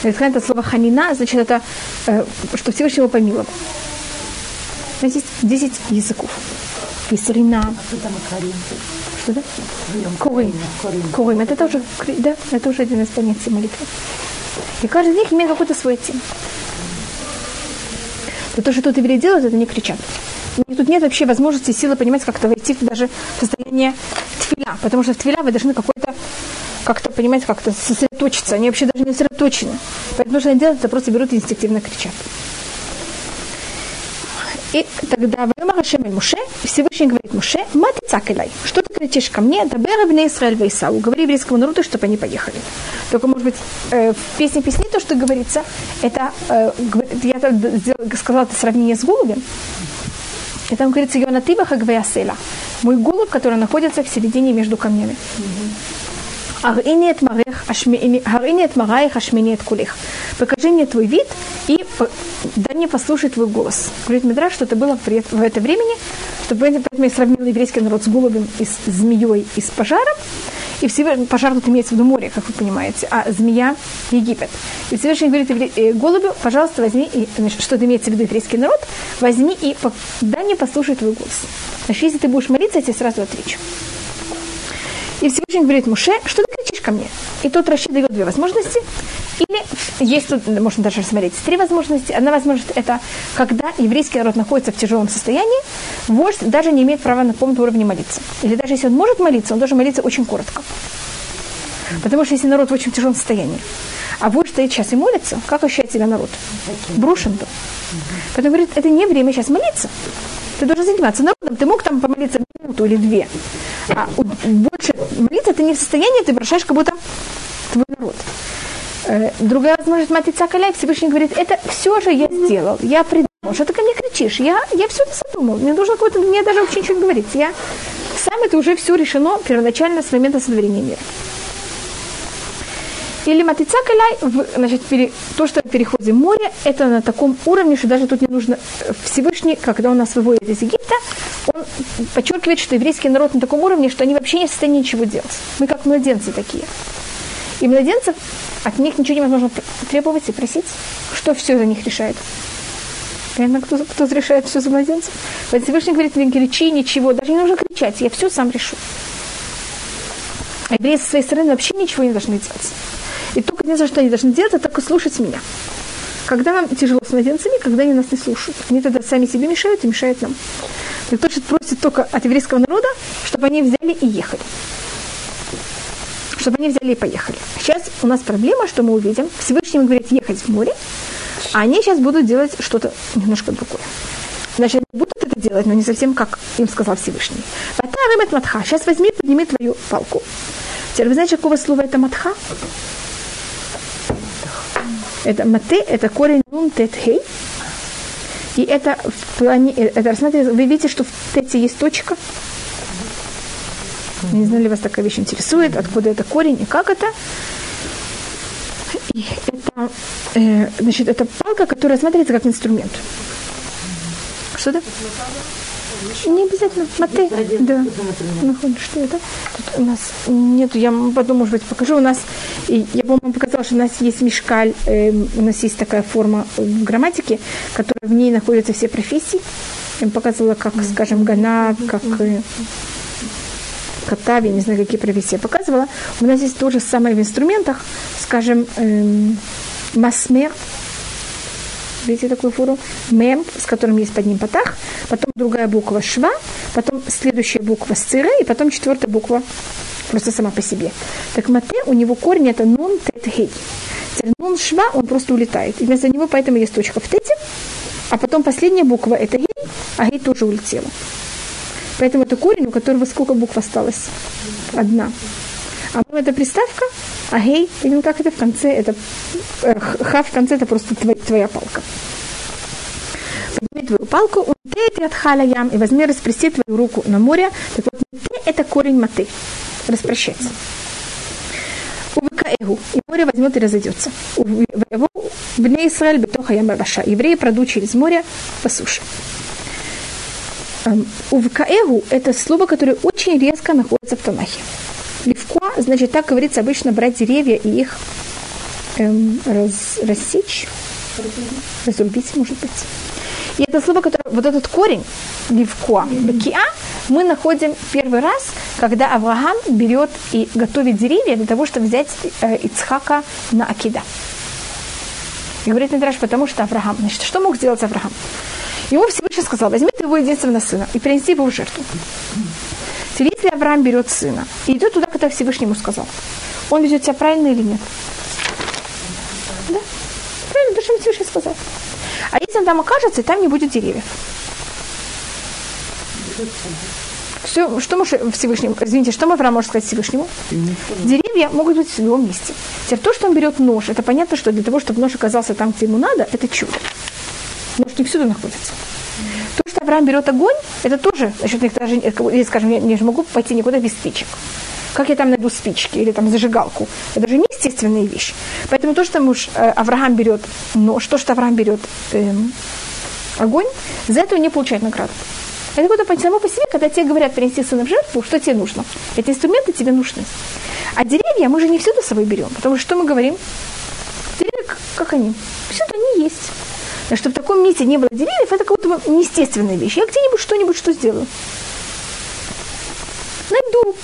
A: Это слово ханина, значит, это э, что Всевышний его помиловал. Здесь 10 языков. Есть рина. Что да? Курим. Курим. Это тоже, да, это уже один из понятий молитвы. И каждый из них имеет какой-то свой тем. Но то, что тут евреи делают, это не кричат. И тут нет вообще возможности силы понимать, как-то войти даже в состояние тфиля. Потому что в тфиля вы должны какой-то как-то, понимаете, как-то сосредоточиться. Они вообще даже не сосредоточены. Поэтому что они делают, это просто берут и инстинктивно кричат. И тогда Вайма Хашем Муше, Всевышний говорит Муше, мати цакелай, что ты кричишь ко мне, дабера в Израиль Вейсау, говори еврейскому народу, чтобы они поехали. Только, может быть, э, в песне песни то, что говорится, это, э, я сказала это сравнение с голубем, и там говорится, Йонатива Хагвеясела, мой голубь, который находится в середине между камнями. Арини от мараих ашмини от кулих. Покажи мне твой вид и дай мне послушать твой голос. Говорит Мидраш, что это было в это времени, чтобы поэтому я сравнил еврейский народ с голубем и с змеей и с пожаром. И Всевышний, пожар тут имеется в виду море, как вы понимаете, а змея – Египет. И Всевышний говорит э, голубю, пожалуйста, возьми, и, значит, что это имеется в виду еврейский народ, возьми и дай мне послушать твой голос. Значит, если ты будешь молиться, я тебе сразу отвечу. И Всевышний говорит Муше, что ты кричишь ко мне? И тот Рашид дает две возможности. Или есть тут, можно даже рассмотреть, три возможности. Одна возможность – это когда еврейский народ находится в тяжелом состоянии, вождь даже не имеет права на каком-то уровне молиться. Или даже если он может молиться, он должен молиться очень коротко. Потому что если народ в очень тяжелом состоянии, а вождь стоит сейчас и молится, как ощущает себя народ? Брошен был. Поэтому говорит, это не время сейчас молиться. Ты должен заниматься народом. Ты мог там помолиться минуту или две. А больше молиться ты не в состоянии, ты бросаешь как будто твой народ. Э, другая возможность Матица Каляй, Всевышний говорит, это все же я сделал, я придумал. Что ты ко мне кричишь? Я, я все это задумал. Мне нужно какое-то, мне даже вообще ничего не говорить. Я сам это уже все решено первоначально с момента сотворения мира. Или матица калай, значит, то, что в переходе море, это на таком уровне, что даже тут не нужно э, Всевышний, когда он нас выводит из Египта, он подчеркивает, что еврейский народ на таком уровне, что они вообще не в состоянии ничего делать. Мы как младенцы такие. И младенцев, от них ничего невозможно требовать и просить, что все за них решает. Понятно, кто, кто решает все за младенцев? Поэтому Всевышний говорит, не кричи, ничего, даже не нужно кричать, я все сам решу. А евреи со своей стороны вообще ничего не должны делать. И только не за что они должны делать, это только слушать меня. Когда нам тяжело с младенцами, когда они нас не слушают. Они тогда сами себе мешают и мешают нам. И точно просит только от еврейского народа, чтобы они взяли и ехали. Чтобы они взяли и поехали. Сейчас у нас проблема, что мы увидим. Всевышний говорит ехать в море, а они сейчас будут делать что-то немножко другое. Значит, они будут это делать, но не совсем как им сказал Всевышний. Сейчас возьми, подними твою палку. Теперь вы знаете, какого слова это матха? Это мате, это корень нун тет хей. И это в плане, это рассматривается, вы видите, что в тете есть точка. Не знаю, ли вас такая вещь интересует, откуда это корень и как это. И это, э, значит, это палка, которая смотрится как инструмент. Что это? Не обязательно. Мате. Да. Ну, что это? Тут у нас нет, я потом, может быть, покажу. У нас, я, по-моему, показала, что у нас есть мешкаль, э, у нас есть такая форма в грамматике, которая в ней находятся все профессии. Я показывала, как, скажем, гана, как э, катави, не знаю, какие профессии я показывала. У нас есть то же самое в инструментах, скажем, эм, масмер, видите такую фуру, мем, с которым есть под ним патах, потом другая буква шва, потом следующая буква сцира, и потом четвертая буква просто сама по себе. Так мате, у него корень это нун тет гей. Нун шва, он просто улетает. И вместо него поэтому есть точка в тете, а потом последняя буква это гей, а гей тоже улетела. Поэтому это корень, у которого сколько букв осталось? Одна. А ну это приставка, а гей, видим, как это в конце, это э, ха в конце, это просто твоя, твоя палка. Подними твою палку, унтейте от халя ям, и возьми, распрости твою руку на море. Так вот, это корень маты, распрощаться. Увыкаэгу, и море возьмет и разойдется. Вне Израиль бетоха ям Евреи пройдут через море по суше. Увкаэгу – это слово, которое очень резко находится в Танахе. Левкуа, значит, так говорится обычно брать деревья и их эм, раз, рассечь, разрубить, может быть. И это слово, которое, вот этот корень, ливкуа, бакиа, мы находим первый раз, когда Авраам берет и готовит деревья для того, чтобы взять э, Ицхака на Акида. И говорит Мидраш, потому что Авраам, значит, что мог сделать Авраам? Ему Всевышний сказал, возьми твоего единственного сына и принеси его в жертву. Если Авраам берет сына и идет туда, когда Всевышний ему сказал, он ведет себя правильно или нет? Да? Правильно, то, что Всевышний сказал. А если он там окажется, и там не будет деревьев? Все, что может Всевышнему, извините, что Авраам может сказать Всевышнему? Деревья могут быть в любом месте. Теперь то, что он берет нож, это понятно, что для того, чтобы нож оказался там, где ему надо, это чудо может, не всюду находится. Что Авраам берет огонь, это тоже, значит, даже, скажем, я не могу пойти никуда без спичек. Как я там найду спички или там зажигалку? Это же неестественная вещь. Поэтому то, что муж э, Авраам берет нож, то, что Авраам берет эм, огонь, за это он не получает награду. Это какое-то само по себе, когда тебе говорят принести сына в жертву, что тебе нужно. Эти инструменты тебе нужны. А деревья мы же не всюду с собой берем, потому что что мы говорим? Деревья, как они? Всюду они есть. Но чтобы в таком месте не было деревьев, это как будто бы неестественная вещь. Я где-нибудь что-нибудь что сделаю. Найду.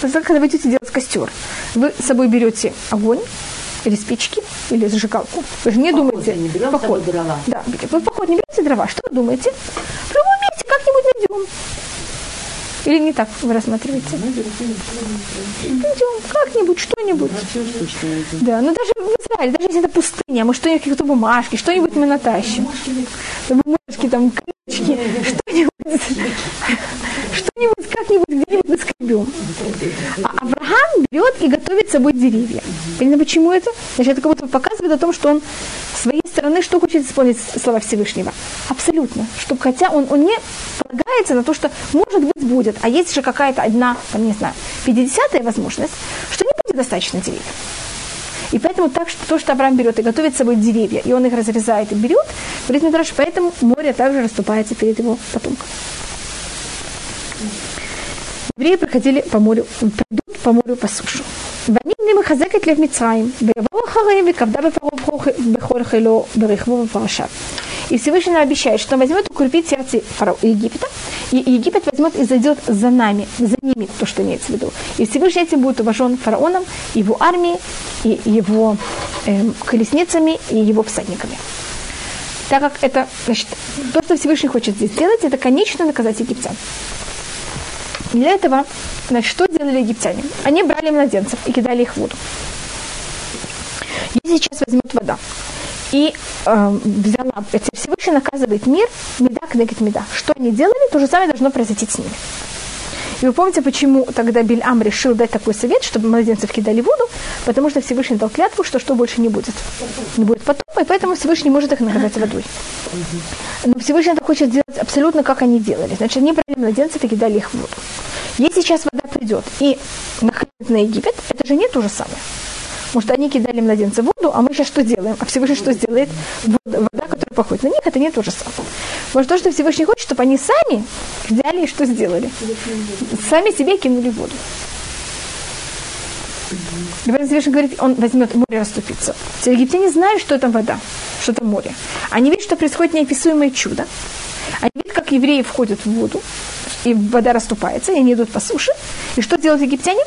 A: Когда вы идете делать костер, вы с собой берете огонь, или спички, или зажигалку. Вы же не поход, думаете...
C: Не берем поход. дрова.
A: Да, вы в поход не берете дрова. Что вы думаете? В другом месте как-нибудь найдем. Или не так вы рассматриваете? Идем, как-нибудь, что-нибудь. Да, но даже в Израиле, даже если это пустыня, мы что-нибудь, какие-то бумажки, что-нибудь мы натащим. Бумажки, там, книжки, что-нибудь, что-нибудь, как-нибудь, где-нибудь наскребем. А Авраам берет и готовит с собой деревья. Понятно, почему это? Значит, это как будто показывает о том, что он с своей стороны что хочет исполнить слова Всевышнего? Абсолютно. Чтобы, хотя он, он не полагается на то, что может быть будет, а есть же какая-то одна, там, не знаю, 50-я возможность, что не будет достаточно деревьев. И поэтому так, что то, что Авраам берет и готовит с собой деревья, и он их разрезает и берет, говорит Мидраш, поэтому море также расступается перед его потомком евреи проходили по морю, придут по морю по суше. Ваним махазекет лев Мицраим, бевару ахараим, векавда бефару хело, берехву парашав. И Всевышний обещает, что он возьмет укрепит сердце фараона Египта, и Египет возьмет и зайдет за нами, за ними, то, что имеется в виду. И Всевышний этим будет уважен фараоном, его армией, и его эм, колесницами, и его всадниками. Так как это, значит, то, что Всевышний хочет здесь сделать, это конечно наказать египтян. Для этого, значит, что делали египтяне? Они брали младенцев и кидали их в воду. Если сейчас возьмет вода и э, взяла, Всевышний наказывает мир, меда кнегет меда. Что они делали, то же самое должно произойти с ними. И вы помните, почему тогда Бильам решил дать такой совет, чтобы младенцев кидали в воду? Потому что Всевышний дал клятву, что что больше не будет. Не будет потопа, и поэтому Всевышний может их наказать водой. Но Всевышний это хочет сделать абсолютно, как они делали. Значит, они брали младенцев и кидали их в воду. Если сейчас вода придет и нахлынет на Египет, это же не то же самое. Потому что они кидали младенца в воду, а мы сейчас что делаем? А Всевышний что сделает? Вода, вода которая походит на них, это не то же самое. Может, то, что Всевышний хочет, чтобы они сами взяли и что сделали? Сами себе кинули воду. И поэтому Всевышний говорит, он возьмет море расступиться. Все египтяне знают, что это вода, что это море. Они видят, что происходит неописуемое чудо. Они видят, как евреи входят в воду, и вода расступается, и они идут по суше. И что делают египтяне?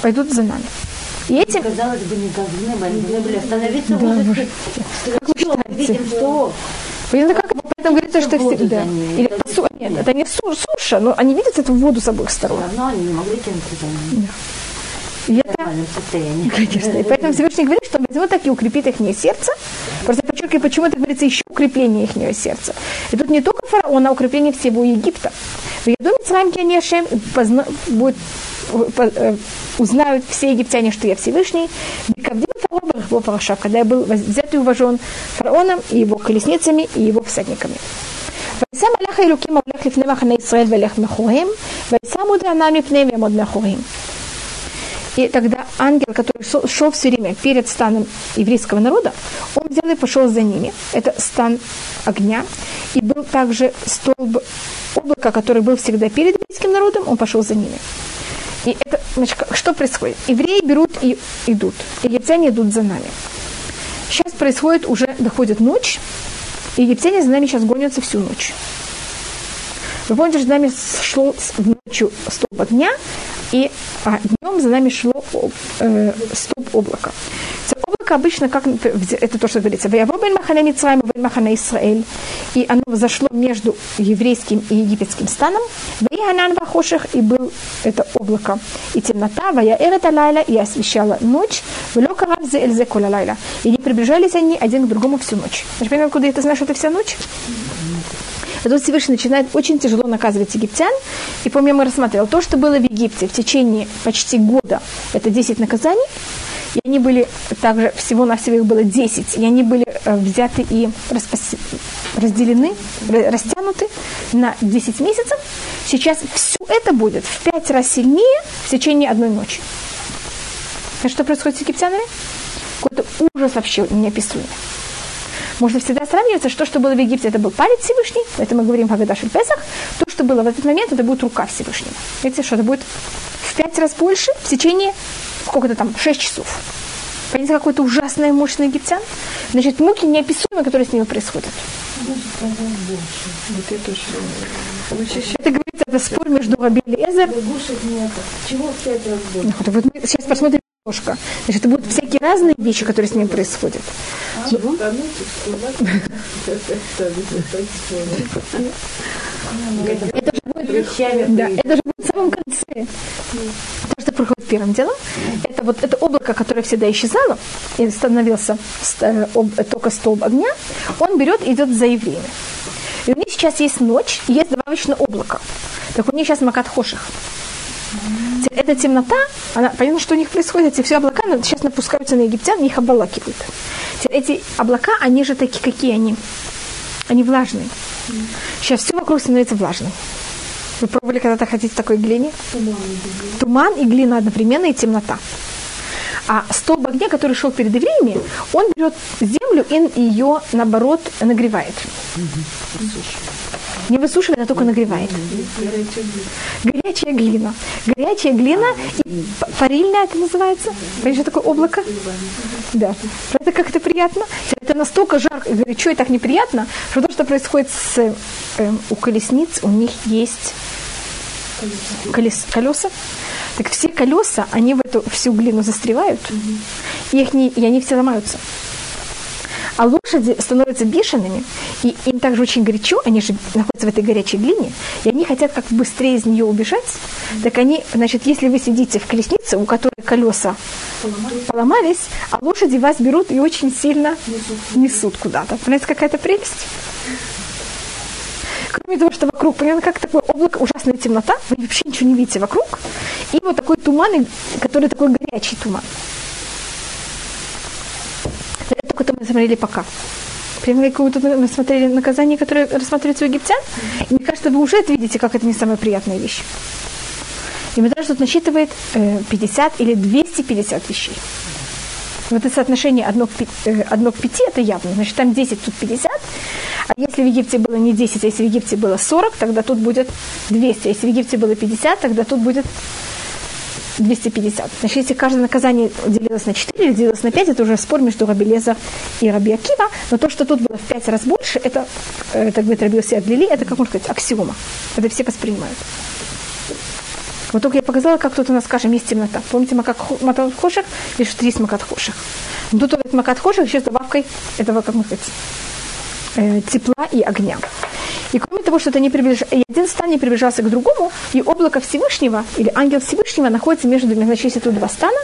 A: Пойдут за нами. И этим...
C: Казалось бы, не должны были, должны были остановиться
A: Да, может,
C: Как вы
A: считаете?
C: видим, что
A: Понятно, как поэтому говорится, что всегда. Или су- Нет, это не су- суша, но они видят эту воду с обоих
C: все
A: сторон.
C: равно они не могли тянуться за ними
A: И
C: в
A: это
C: нормальном состоянии.
A: Конечно. И поэтому Всевышний говорит, что он возьмет так и укрепит их сердце. Просто я подчеркиваю, почему это говорится еще укрепление их сердца. И тут не только фараона, а укрепление всего Египта. В Ядуме с вами Кенешем будет по- э, узнают все египтяне, что я Всевышний. Бекавдим фараон его параша, когда я был воз- взят и уважен фараоном и его колесницами и его всадниками. וישם מלאך האלוקים ההולך לפני מחנה ישראל וילך מאחוריהם, וישם עוד הענן מפניהם ויעמוד מאחוריהם. и тогда ангел, который шел, все время перед станом еврейского народа, он взял и пошел за ними. Это стан огня. И был также столб облака, который был всегда перед еврейским народом, он пошел за ними. И это, значит, что происходит? Евреи берут и идут. Египтяне идут за нами. Сейчас происходит уже, доходит ночь, и египтяне за нами сейчас гонятся всю ночь. Вы помните, что за нами шло ночью столб огня, и а, днем за нами шло э, столб облака. Облако обычно, как это то, что говорится, «Ваяво бен махане Мицраим, бен махане Исраэль», и оно взошло между еврейским и египетским станом, и был это облако, и темнота, и освещала ночь, и не приближались они один к другому всю ночь. Значит, понимаете, откуда это знаешь, это вся ночь? И тут Всевышний начинает очень тяжело наказывать египтян. И помню, мы рассматривали то, что было в Египте в течение почти года, это 10 наказаний. И они были также, всего-навсего их было 10, и они были э, взяты и распос- разделены, ра- растянуты на 10 месяцев. Сейчас все это будет в 5 раз сильнее в течение одной ночи. А что происходит с египтянами? Какой-то ужас вообще неописуемый. Можно всегда сравниваться, что, что было в Египте, это был палец Всевышний, это мы говорим Хагадаш и Песах, то, что было в этот момент, это будет рука Всевышнего. Видите, что это будет в пять раз больше в течение сколько-то там, шесть часов. Понимаете, какой-то ужасная мощь на египтян? Значит, муки неописуемые, которые с ними происходят. Это говорится, это спор между Раби Элиэзер
C: Чего в пять раз больше?
A: Ну, Вот мы сейчас посмотрим немножко. Значит, это будут всякие разные вещи, которые с ним происходят. Это же будет, да, это же будет в самом конце. То, что происходит первым делом, это вот это облако, которое всегда исчезало, и становился ст- э, об- только столб огня, он берет и идет за евреями. И у них сейчас есть ночь, и есть добавочное облако. Так у них сейчас макат хоших. Эта темнота, она, понятно, что у них происходит, эти все облака сейчас напускаются на египтян, и их обволакивают. Эти облака, они же такие, какие они? Они влажные. Сейчас все вокруг становится влажным. Вы пробовали когда-то ходить в такой глине? Туман и глина одновременно, и темнота. А столб огня, который шел перед евреями, он берет землю и ее, наоборот, нагревает. Не высушивает, а только нагревает. Горячая глина. Горячая глина, и парильная это называется. Понимаешь, такое облако? Да. Это как-то приятно. Это настолько жарко и горячо, и так неприятно, что то, что происходит с, эм, у колесниц, у них есть колес- колеса. Так все колеса, они в эту всю глину застревают, и, их не, и они все ломаются. А лошади становятся бешеными, и им также очень горячо, они же находятся в этой горячей глине, и они хотят как быстрее из нее убежать. Так они, значит, если вы сидите в колеснице, у которой колеса поломались, а лошади вас берут и очень сильно несут куда-то. Понимаете, какая-то прелесть? Кроме того, что вокруг, понятно, как такое облако, ужасная темнота, вы вообще ничего не видите вокруг, и вот такой туман, который такой горячий туман. Это только то мы смотрели пока. Прямо какое-то мы смотрели наказание, которое рассматривается у египтян. И мне кажется, вы уже это видите, как это не самая приятная вещь. И Мидраш тут насчитывает э, 50 или 250 вещей. Вот это соотношение одно к, пи- э, одно к 5, это явно. Значит, там 10, тут 50. А если в Египте было не 10, а если в Египте было 40, тогда тут будет 200. А если в Египте было 50, тогда тут будет 250. Значит, если каждое наказание делилось на 4 или делилось на 5, это уже спор между Рабелеза и Раби Акива. Но то, что тут было в 5 раз больше, это, э, так говорит Раби Йоси Адлили, это, как можно сказать, аксиома. Это все воспринимают. Вот только я показала, как тут у нас, скажем, есть темнота. Помните Макат Хо- Хошек? Лишь три Макат Хошек. Тут этот Макат Хошек еще с добавкой этого, как можно сказать, э, тепла и огня. И кроме того, что это не приближается, и один стан не приближался к другому, и облако Всевышнего, или ангел Всевышнего находится между двумя, значит, если тут два стана,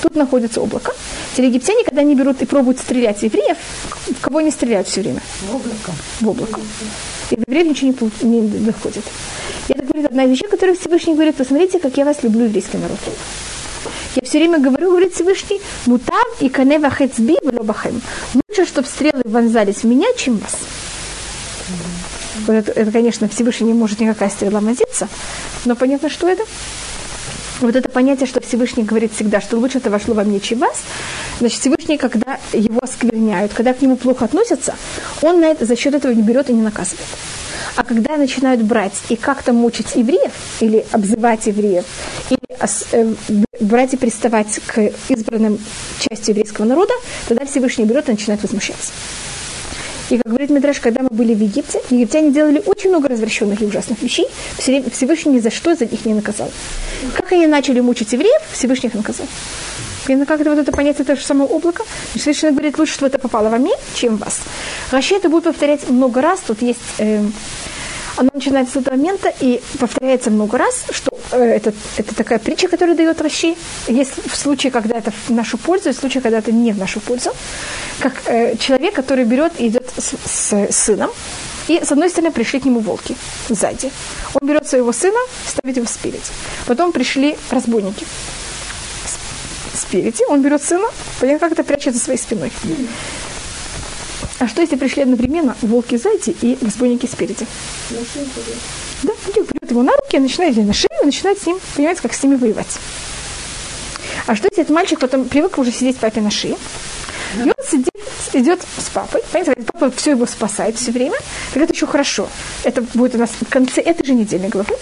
A: тут находится облако. Те египтяне, когда они берут и пробуют стрелять в евреев, в кого они стреляют все время? В облако. И до евреев ничего не, не доходит. И это говорит одна из вещей, которую Всевышний говорит, посмотрите, как я вас люблю, еврейский народ. Я все время говорю, говорит Всевышний, мутав и канева хецби влобахем. Лучше, чтобы стрелы вонзались в меня, чем в вас. Вот это, это, конечно, Всевышний не может никакая стрела вонзиться, но понятно, что это. Вот это понятие, что Всевышний говорит всегда, что лучше это вошло во мне, чем вас. Значит, Всевышний, когда его оскверняют, когда к нему плохо относятся, он на это, за счет этого не берет и не наказывает. А когда начинают брать и как-то мучить евреев, или обзывать евреев, или э, брать и приставать к избранным части еврейского народа, тогда Всевышний берет и начинает возмущаться. И как говорит Мидраш, когда мы были в Египте, египтяне делали очень много развращенных и ужасных вещей, Все- Всевышний ни за что за них не наказал. Как они начали мучить евреев, Всевышний их наказал. И ну, как это вот это понятие, это же самое облако. Всевышний говорит, лучше, чтобы это попало мне, чем в вас. Раши это будет повторять много раз. Тут есть... э, оно начинается с этого момента и повторяется много раз, что э, это, это такая притча, которая дает Раши. Есть в случае, когда это в нашу пользу, и в случае, когда это не в нашу пользу. Как э, человек, который берет и идет с, с сыном, и с одной стороны пришли к нему волки сзади. Он берет своего сына, ставит его спереди. Потом пришли разбойники с- спереди, он берет сына, понятно, как это прячет за своей спиной. А что если пришли одновременно волки сзади и разбойники спереди? Да, Бог берет его на руки, начинает на шею, начинает с ним, понимаете, как с ними воевать. А что если этот мальчик потом привык уже сидеть папе на шее, и он сидит, идет с папой, понимаете, папа все его спасает все время, так это еще хорошо. Это будет у нас в конце этой же недельной главы.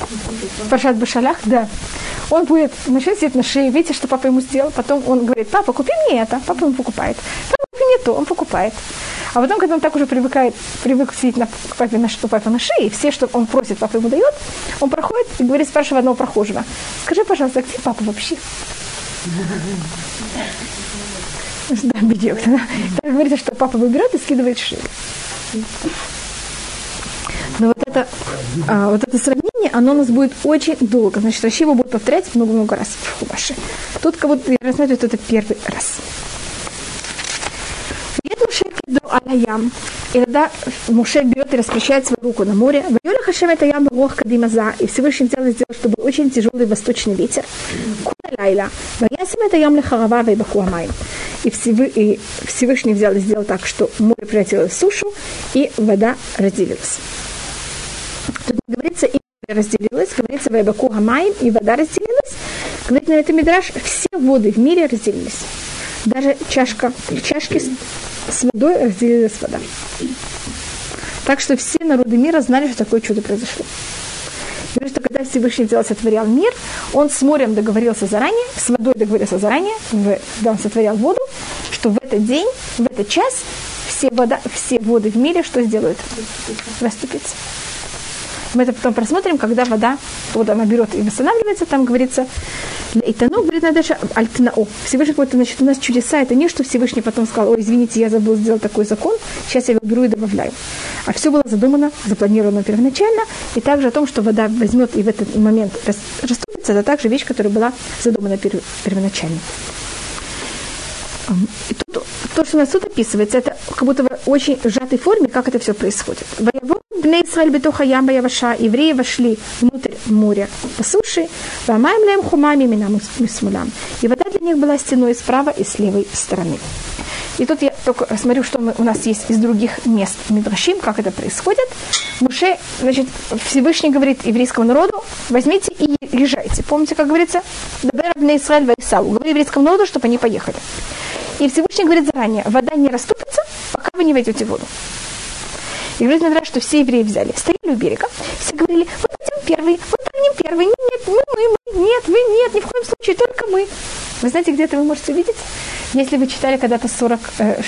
A: Паршат Башалях, да. Он будет начать сидеть на шее, видите, что папа ему сделал, потом он говорит, папа, купи мне это, папа ему покупает. Папа, купи мне то, он покупает. А потом, когда он так уже привыкает, привык сидеть на папе на, что папа на шее, все, что он просит, папа ему дает, он проходит и говорит, спрашивает одного прохожего, скажи, пожалуйста, где папа вообще? Да, бедек. Так говорится, что папа выберет и скидывает шею. Но вот это, а, вот это сравнение, оно у нас будет очень долго. Значит, Раши его будет повторять много-много раз в Хумаше. Тут как будто я рассматриваю, это первый раз. Кеду алаям. И тогда Муше берет и распрощает свою руку на море. Вайоля Хашем это ям рох кадима за. И Всевышний взял и сделал, чтобы очень тяжелый восточный ветер. Куна лайла. Ваясим это ям лехарава вейбахуамай. И Всевы- и Всевышний взял и сделал так, что море превратилось в сушу, и вода разделилась. Тут говорится, и море разделилось, говорится, вайбаку хамаем, и вода разделилась. Говорит на этом Мидраш, все воды в мире разделились. Даже чашка, чашки с, водой разделилась вода. Так что все народы мира знали, что такое чудо произошло. Говорит, что когда Всевышний взял, сотворял мир, он с морем договорился заранее, с водой договорился заранее, когда он сотворял воду, что в этот день, в этот час все, вода, все воды в мире что сделают? Раступятся. Мы это потом просмотрим, когда вода, вот она берет и восстанавливается, там говорится, Итану, говорит Надеша, Альтнао. Всевышний говорит, значит, у нас чудеса, это не, что Всевышний потом сказал, ой, извините, я забыл сделать такой закон, сейчас я его беру и добавляю. А все было задумано, запланировано первоначально, и также о том, что вода возьмет и в этот момент рас- расступится, это также вещь, которая была задумана пер- первоначально. И тут, то, что у нас тут описывается, это как будто в очень сжатой форме, как это все происходит. Воевод Бней Исраэль ямба яваша. Евреи вошли внутрь моря по суше. Вамаем лем хумами минам мисмулям. И вода для них была стеной справа и с левой стороны. И тут я только смотрю, что мы, у нас есть из других мест Мидрашим, как это происходит. Муше, значит, Всевышний говорит еврейскому народу, возьмите и езжайте. Помните, как говорится? Дабер на Исраиль Вайсау. Говори еврейскому народу, чтобы они поехали. И Всевышний говорит заранее, вода не расступится, пока вы не войдете в воду. И говорит Мидраш, что все евреи взяли, стояли у берега, все говорили, мы пойдем первый, мы пойдем первый, нет, мы, мы, мы, нет, вы, нет, ни в коем случае, только мы. Вы знаете, где это вы можете увидеть? Если вы читали когда-то 40,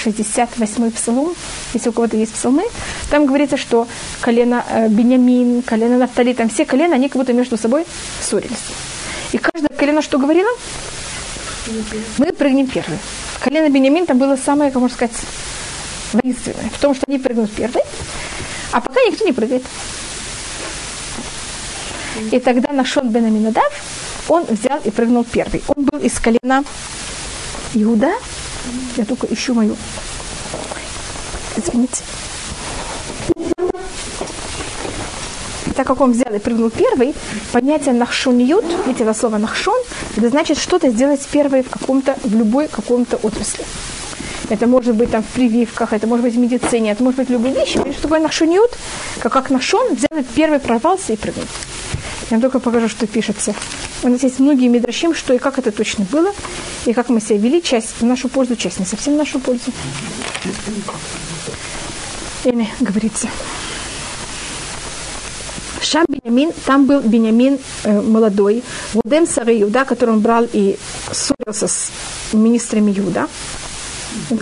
A: 68 псалом, если у кого-то есть псалмы, там говорится, что колено э, Бениамин, колено Нафтали, там все колена, они как будто между собой ссорились. И каждое колено что говорило? Мы прыгнем первые. Колено Бениамин там было самое, как можно сказать, воинственное. В том, что они прыгнут первые, а пока никто не прыгает. И тогда Нашон бен Аминадав, он взял и прыгнул первый. Он был из колена Иуда. Я только ищу мою. Извините. так как он взял и прыгнул первый, понятие нахшониют, видите, это слово нахшон, это значит что-то сделать первой в каком-то, в любой каком-то отрасли. Это может быть там в прививках, это может быть в медицине, это может быть в любой вещи. Что такое нахшониют? Как, как нахшон, взял первый, прорвался и прыгнул. Я вам только покажу, что пишется. У нас есть многие мидрашим, что и как это точно было, и как мы себя вели, часть в нашу пользу, часть не совсем в нашу пользу. Или говорится. Шам Бенямин, там был Бенямин э, молодой, Вудем Сары Юда, который он брал и ссорился с министрами Юда.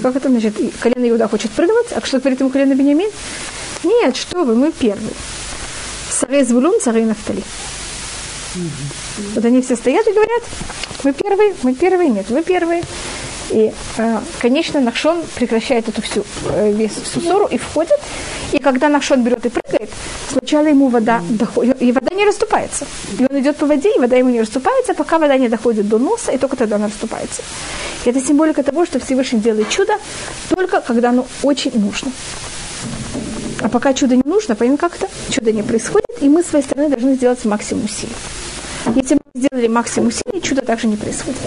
A: Как это значит? Колено Иуда хочет прыгнуть, а что говорит ему колено Бенямин? Нет, что вы, мы первые. Сарей Звулун, Сарей Нафтали. Вот они все стоят и говорят, мы первые, мы первые, нет, вы первые. И, э, конечно, Нахшон прекращает эту всю, э, весь, всю ссору и входит. И когда Нахшон берет и прыгает, сначала ему вода доходит, и вода не расступается. И он идет по воде, и вода ему не расступается, пока вода не доходит до носа, и только тогда она расступается. И это символика того, что Всевышний делает чудо только когда оно очень нужно. А пока чудо не нужно, понятно как-то, чудо не происходит, и мы с своей стороны должны сделать максимум усилий. Если мы сделали максимум усилий, чудо также не происходит.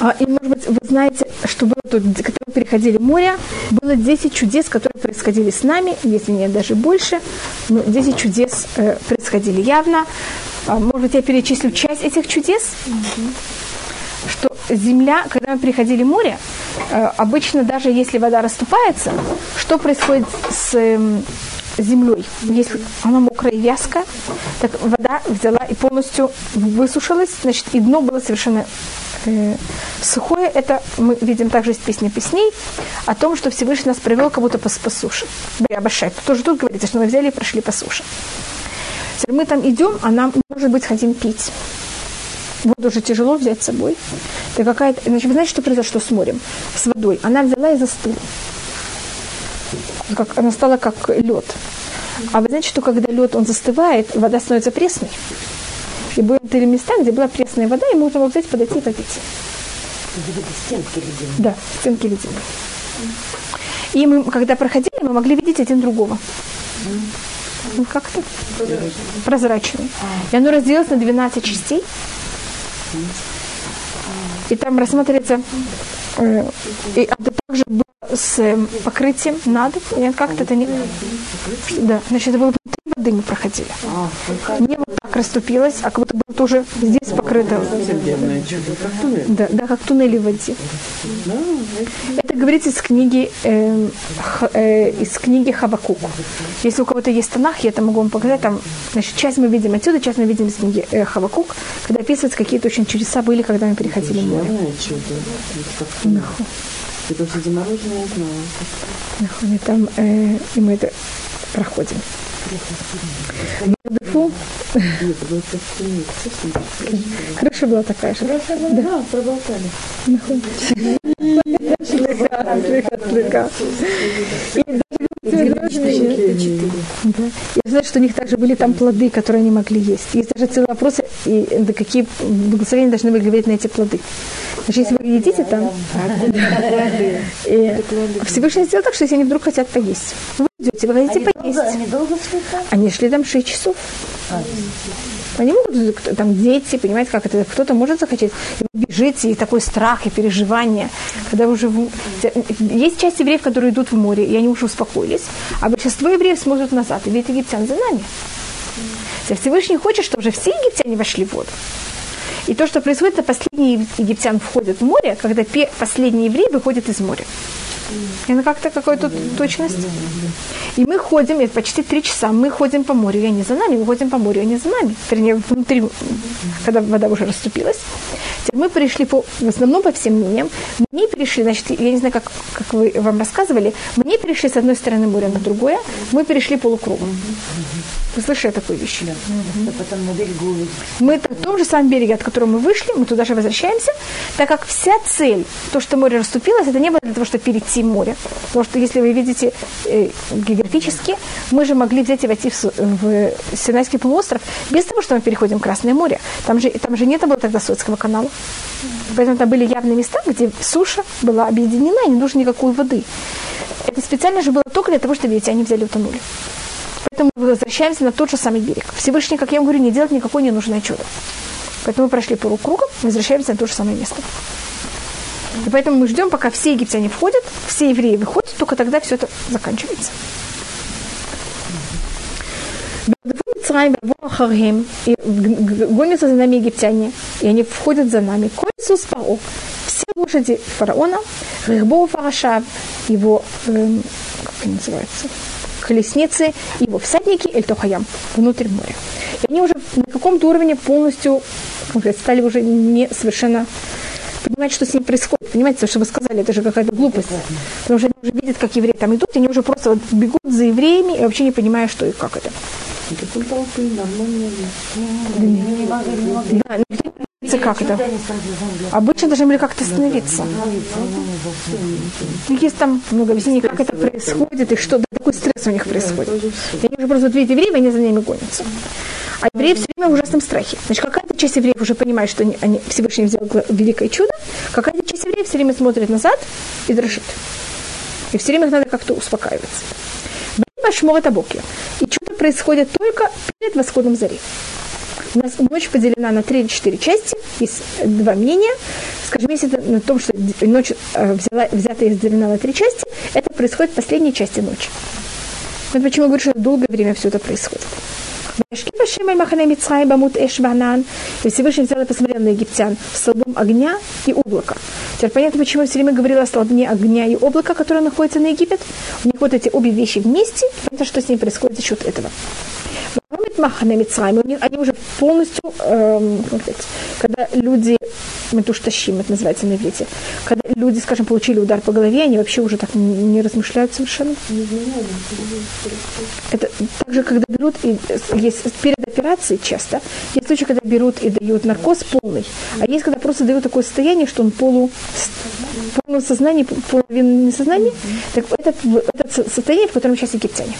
A: А, и, может быть, вы знаете, что было тут, когда мы переходили море, было 10 чудес, которые происходили с нами, если не даже больше, но 10 чудес э, происходили явно. А, может быть, я перечислю часть этих чудес, mm-hmm. что земля, когда мы переходили море, э, обычно даже если вода расступается, что происходит с э, землей? Если она мокрая и вязкая, так вода взяла и полностью высушилась, значит, и дно было совершенно э, сухое. Это мы видим также из песни песней о том, что Всевышний нас привел как будто по, по суше. Абашай. Тоже тут говорится, что мы взяли и прошли по суше. Теперь мы там идем, а нам, может быть, хотим пить. Воду уже тяжело взять с собой. Это какая-то... Значит, вы знаете, что произошло с морем? С водой. Она взяла и застыла. Как, она стала как лед. А вы знаете, что когда лед он застывает, вода становится пресной. И были места, где была пресная вода, и можно было взять, подойти и попить.
C: Стенки ледяные.
A: Да, стенки ледяные. И мы, когда проходили, мы могли видеть один другого. Ну, как-то прозрачный. И оно разделилось на 12 частей. И там рассматривается, э, и это также было с покрытием над, и как-то это не... Да, значит, это было воды мы проходили. Не вот так расступилось, а как будто было тоже здесь покрыто. Да, да, как туннели в воде. Это говорится из книги, э, х, э, из книги Хабакук. Если у кого-то есть Танах, я это могу вам показать. Там, значит, часть мы видим отсюда, часть мы видим из книги э, Хабакук, когда описываются какие-то очень чудеса были, когда мы переходили море.
B: Это все замороженное, знала.
A: Там, э, и мы это проходим. Фу. Крыша была такая же.
B: Крыша была, да, проболтали.
A: Слегка, слегка, слегка. Я знаю, что у них также были там плоды, которые они могли есть. Есть даже целый вопрос, и да, какие благословения должны выглядеть на эти плоды. Значит, если вы едите там, Всевышний сделал так, что если они вдруг хотят поесть, вы идете, вы хотите поесть.
C: Они шли там?
A: Они шли там 6 часов. Они могут, там, дети, понимаете, как это, кто-то может захотеть, бежите, и такой страх, и переживание, когда уже... В... Есть часть евреев, которые идут в море, и они уже успокоились, а большинство евреев смотрят назад, и видят египтян за нами. Всевышний хочет, чтобы уже все египтяне вошли в воду. И то, что происходит, это последний египтян входит в море, когда последний еврей выходит из моря. Это как-то какая-то точность. И мы ходим, это почти три часа, мы ходим по морю, и они за нами, мы ходим по морю, и они за нами. Вернее, внутри, когда вода уже расступилась. Теперь мы пришли по, в основном по всем мнениям. Мы перешли, значит, я не знаю, как, как вы вам рассказывали, мы перешли с одной стороны моря на другое, мы перешли полукругом. Вы слышали такую вещь? Да. Мы на том же самом береге, от которого мы вышли, мы туда же возвращаемся, так как вся цель, то, что море расступилось, это не было для того, чтобы перейти море. Потому что если вы видите э, географически, мы же могли взять и войти в, в Синайский полуостров без того, что мы переходим Красное море. Там же, там же не было тогда Суэцкого канала. Поэтому там были явные места, где суша была объединена, и не нужно никакой воды. Это специально же было только для того, чтобы эти они взяли и утонули. Поэтому мы возвращаемся на тот же самый берег. Всевышний, как я вам говорю, не делает никакое ненужное чудо. Поэтому мы прошли полукругом, возвращаемся на то же самое место. И поэтому мы ждем, пока все египтяне входят, все евреи выходят, только тогда все это заканчивается. И гонятся за нами египтяне, и они входят за нами. Кольцус паро. Все лошади фараона, Рихбоу фарашав, его, эм, как это называется, колесницы, его всадники, Эль Тохаям, внутрь моря. И они уже на каком-то уровне полностью сказать, стали уже не совершенно понимать, что с ним происходит. Понимаете, что вы сказали, это же какая-то глупость. Потому что они уже видят, как евреи там идут, и они уже просто вот бегут за евреями и вообще не понимая, что и как это. Да, никто как это. Обычно должны были как-то остановиться. Есть там много объяснений, как это происходит и что, да, такой стресс у них происходит. И они уже просто вот видят евреев, они за ними гонятся. А евреи все время в ужасном страхе. Значит, какая-то часть евреев уже понимает, что они, они, Всевышний взял великое чудо, какая-то часть евреев все время смотрит назад и дрожит. И все время надо как-то успокаиваться. Шморет Абокер. И чудо происходит только перед восходом зари. У нас ночь поделена на три или четыре части. Есть два мнения. Скажем, если это на том, что ночь э, взяла, взята и разделена на три части, это происходит в последней части ночи. Вот почему я говорю, что долгое время все это происходит. И Всевышний взял и посмотрел на египтян столбом огня и облака. Теперь понятно, почему я все время говорила о столбне огня и облака, которые находятся на Египет. У них вот эти обе вещи вместе. Понятно, что с ними происходит за счет этого. Они уже полностью, эм, когда люди, метуштащим, это называется на иврите, когда люди, скажем, получили удар по голове, они вообще уже так не, размышляют совершенно. Это также, когда берут, и есть перед операцией часто, есть случаи, когда берут и дают наркоз полный, а есть, когда просто дают такое состояние, что он полу, полное сознание, половина несознания, так это, это состояние, в котором сейчас египтяне.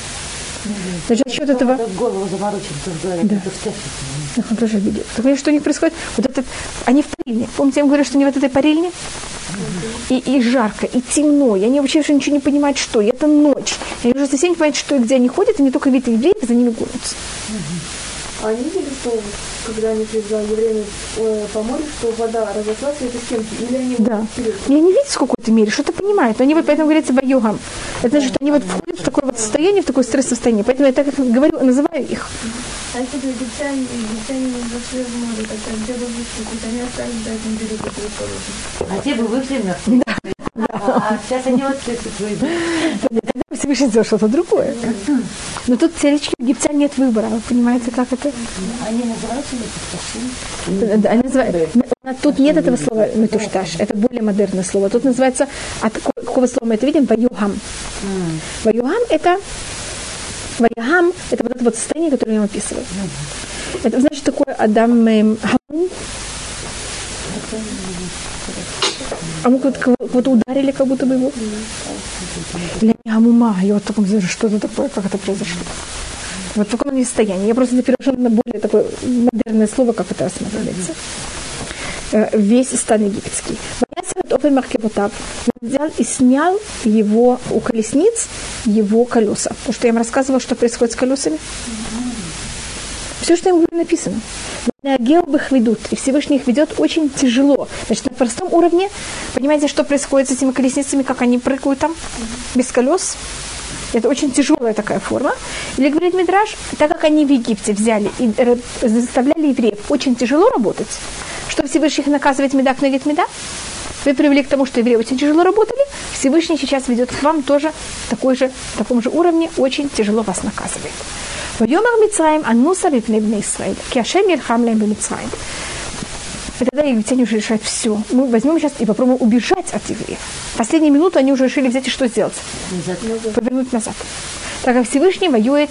A: Значит, счет этого...
C: Голову заморочен,
A: да. Он тоже видел. Так что у них происходит? Вот это, они в парильне. Помните, я им говорю, что они в этой парильне? И, и жарко, и темно, и они вообще уже ничего не понимают, что. И это ночь. Они уже совсем не понимают, что и где они ходят, и не только видят евреев, за ними гонятся.
B: А они видели, что когда они приезжали евреями э, по морю, что вода разошлась в этой стенке? Или они
A: да. И они видят в какой-то мере, что-то понимают. Они вот поэтому говорится боюгам. Это значит, что они вот входят в такое вот состояние, в такое стрессовое состояние. Поэтому я так как говорю, называю их.
B: А если бы египтяне, египтяне зашли в море, тогда где бы вышли? То они остались до этого берега,
C: А те бы вышли мертвые. Да. А сейчас они вот
A: Всевышний сделал что-то другое. Но тут целички египтян нет выбора. Вы понимаете, как это?
C: Они называются?
A: Они называют... Тут нет этого слова метушташ. Это более модерное слово. Тут называется... От какого слова мы это видим? Ваюхам. Ваюхам это... Ваяхам – это вот это вот состояние, которое я вам описываю. Это значит такое Адам Хамун. А мы кого-то ударили, как будто бы его. Для меня мума. Я вот таком что это такое, как это произошло. Вот в таком состоянии. Я просто перешла на более такое модерное слово, как это рассматривается. Весь стан египетский. Он взял и снял его у колесниц, его колеса. Потому что я вам рассказывала, что происходит с колесами. Все, что им говорит, написано. На геобых ведут, и Всевышний их ведет очень тяжело. Значит, на простом уровне, понимаете, что происходит с этими колесницами, как они прыгают там, без колес? Это очень тяжелая такая форма. Или говорит Мидраш, так как они в Египте взяли и заставляли евреев очень тяжело работать, что Всевышний их наказывает медак на меда, вы привели к тому, что евреи очень тяжело работали. Всевышний сейчас ведет к вам тоже такой же, в таком же уровне, очень тяжело вас наказывает. Вайомар Мицраим Ануса Випнебне Исраиль. Киашем Ельхам Лем Мицраим. И тогда египтяне уже решают все. Мы возьмем сейчас и попробуем убежать от евреев. Последние минуты они уже решили взять и что сделать? Назад. Повернуть назад. Так как Всевышний воюет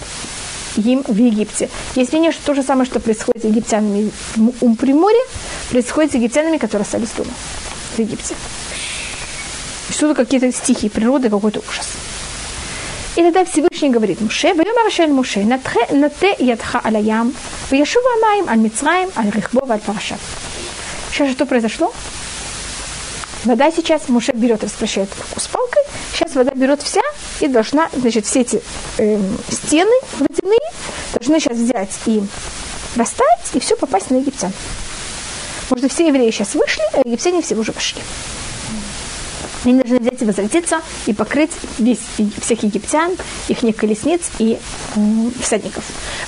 A: им в Египте. Есть мнение, что то же самое, что происходит с египтянами у Приморья, происходит с египтянами, которые остались дома в Египте. Что-то какие-то стихи природы, какой-то ужас. И тогда Всевышний говорит Муше, «Вайом Арашель Муше, на нате ядха алаям, ваяшува маем аль Мицраем, аль Рихбов, аль Парашав». Сейчас что произошло? Вода сейчас Муше берет, распрощает руку с палкой, сейчас вода берет вся и должна, значит, все эти э, стены водяные должны сейчас взять и растаять, и все попасть на египтян. Может, все евреи сейчас вышли, а египтяне все уже пошли. Они должны взять и возвратиться и покрыть весь, всех египтян, их колесниц и э, всадников.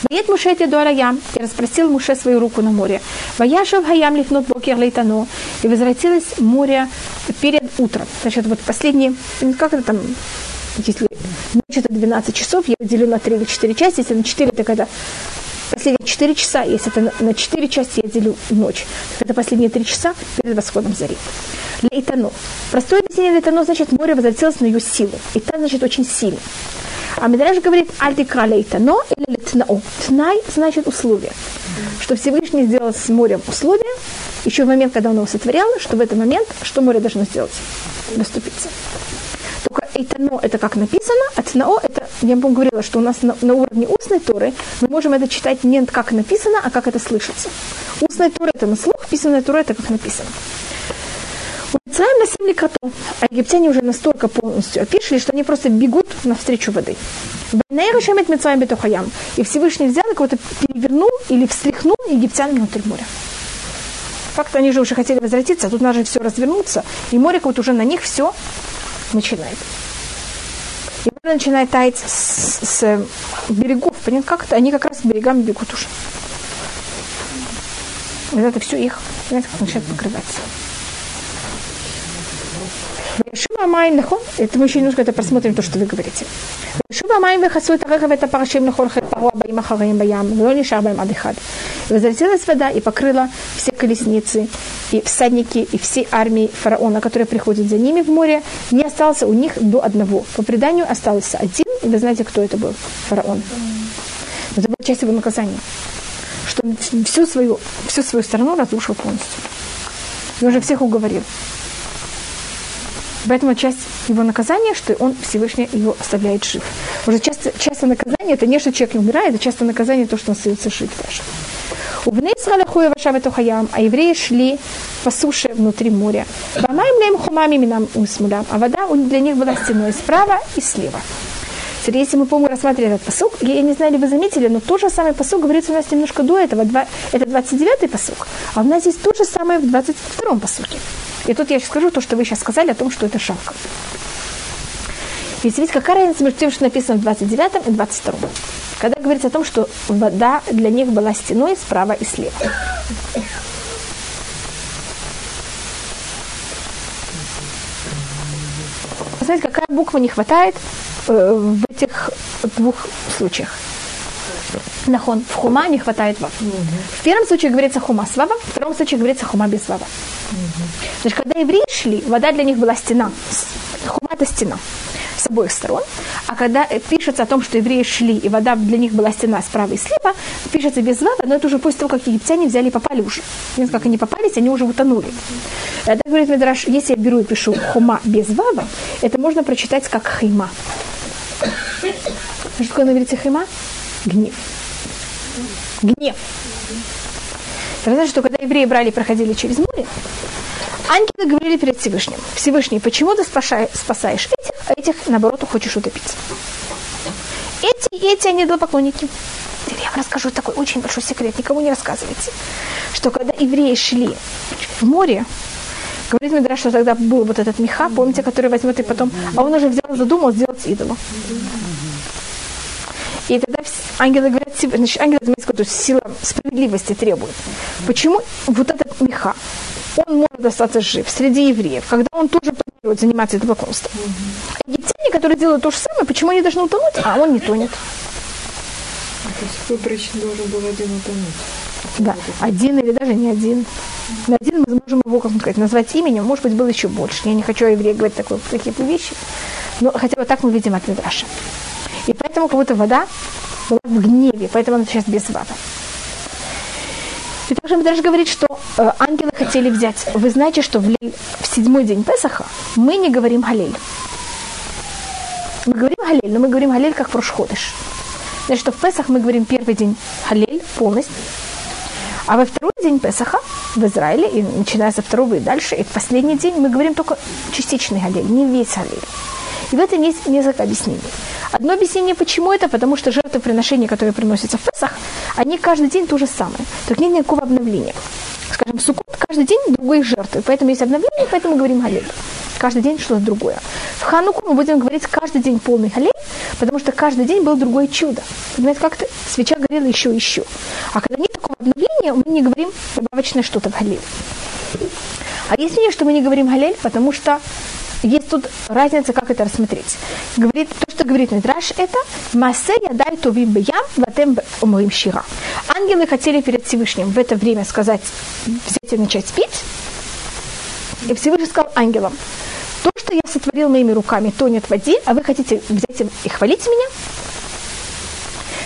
A: Воет Муше эти ям и распростил Муше свою руку на море. Ваяшев хаям лифнут бокер лейтано. И возвратилось море перед утром. Значит, вот последние, как это там, если ночь это 12 часов, я делю на 3 или 4 части, если на 4, так это последние 4 часа, если это на 4 части я делю ночь, это последние 3 часа перед восходом зари. Лейтано. Простое объяснение лейтано значит море возвратилось на ее силу. И та значит очень сильно. А Медраж говорит альтикра лейтано или летнао. Тнай значит условие. Что Всевышний сделал с морем условие, еще в момент, когда он его сотворял, что в этот момент, что море должно сделать? Доступиться. Только эйтано это как написано, а тнао это, я вам говорила, что у нас на, на уровне устной торы мы можем это читать не как написано, а как это слышится. Устная тора это на слух, писанная тора это как написано. Мицраем носили коту, а египтяне уже настолько полностью опишили, что они просто бегут навстречу воды. Бенейрушемет Мицраем бетухаям. И Всевышний взял и кого-то перевернул или встряхнул египтян внутрь моря. Факт, они же уже хотели возвратиться, а тут надо же все развернуться, и море вот уже на них все начинает. И море начинает таять с, с берегов. Понятно, как это? Они как раз к берегам бегут уже. Вот это все их, понимаете, как начинает покрываться. Шуба Майм Нахон, это мы еще немножко это просмотрим, то, что вы говорите. Шуба Майм Вехасу это Рехав это Парашим Нахон Хетпару Абаим Ахараим Баям, но не Шарбаем Адыхад. Возвратилась вода и покрыла все колесницы, и всадники, и все армии фараона, которые приходят за ними в море, не остался у них до одного. По преданию остался один, и вы знаете, кто это был? Фараон. Это была часть его наказания. Что всю свою, всю свою страну разрушил полностью. И уже всех уговорил. Поэтому часть его наказания, что он Всевышний его оставляет жив. Уже часто, часто наказание, это не что человек не умирает, это часто наказание то, что он остается жив даже. У Израиля Вашава Тухаям, а евреи шли по суше внутри моря. Бамаем лем хумами а вода для них была стеной справа и слева. Теперь, если мы, рассматривали этот посук, я, не знаю, ли вы заметили, но тот же самый посук говорится у нас немножко до этого. Два, это 29-й посук, а у нас здесь тот же самый в 22-м посуке. И тут я скажу то, что вы сейчас сказали о том, что это шапка. Ведь видите, какая разница между тем, что написано в 29 и 22. Когда говорится о том, что вода для них была стеной справа и слева. Знаете, какая буква не хватает э, в этих двух случаях? Нахон. В хума не хватает вав. В первом случае говорится хума с вава, в втором случае говорится хума без вава. Значит, когда евреи шли, вода для них была стена. Хума это стена с обоих сторон. А когда пишется о том, что евреи шли, и вода для них была стена справа и слева, пишется без вава, но это уже после того, как египтяне взяли и попали уже. Нет, как они попались, они уже утонули. Это говорит Медраш, если я беру и пишу хума без вава, это можно прочитать как хайма. Что такое на иврите хайма? Гнев гнев. Знаете, что когда евреи брали и проходили через море, ангелы говорили перед Всевышним, Всевышний, почему ты спасаешь этих, а этих, наоборот, хочешь утопить? Эти и эти, они идолопоклонники. деле, я вам расскажу такой очень большой секрет, никому не рассказывайте, что когда евреи шли в море, говорит Мидраш, что тогда был вот этот меха, помните, который возьмет и потом, а он уже взял, задумал сделать идолом. И тогда ангелы говорят, значит, ангелы, то есть сила справедливости требует. Почему вот этот меха, он может остаться жив среди евреев, когда он тоже планирует заниматься идолопоклонством. А египтяне, которые делают то же самое, почему они должны утонуть, а он не тонет?
B: То есть выборочно должен был один утонуть.
A: Да, один или даже не один. На один мы можем его, как сказать, назвать именем, может быть, было еще больше. Я не хочу о евреях говорить такое, такие вещи, но хотя бы так мы видим от Мидраша. И поэтому как будто вода была в гневе, поэтому она сейчас без воды. И также даже говорит, что э, ангелы хотели взять. Вы знаете, что в, лей, в седьмой день Песаха мы не говорим Галель. Мы говорим Галель, но мы говорим Галель как прошходыш. Значит, что в Песах мы говорим первый день Галель полностью, а во второй день Песаха в Израиле, и начиная со второго и дальше, и в последний день мы говорим только частичный Галель, не весь Галель. И в этом есть несколько объяснений. Одно объяснение, почему это, потому что жертвоприношения, которые приносятся в Песах, они каждый день то же самое. Так нет никакого обновления. Скажем, Суккот каждый день другой жертвы, поэтому есть обновление, поэтому говорим Галель. Каждый день что-то другое. В Хануку мы будем говорить каждый день полный Галель, потому что каждый день было другое чудо. Понимаете, как-то свеча горела еще и еще. А когда нет такого обновления, мы не говорим добавочное что-то в Галель. А есть мнение, что мы не говорим Галель, потому что есть тут разница, как это рассмотреть. Говорит, то, что говорит Мидраш, это «Масея дай тувим беям ватем умоим щира». Ангелы хотели перед Всевышним в это время сказать, взять и начать пить. И Всевышний сказал ангелам, то, что я сотворил моими руками, тонет в воде, а вы хотите взять и хвалить меня?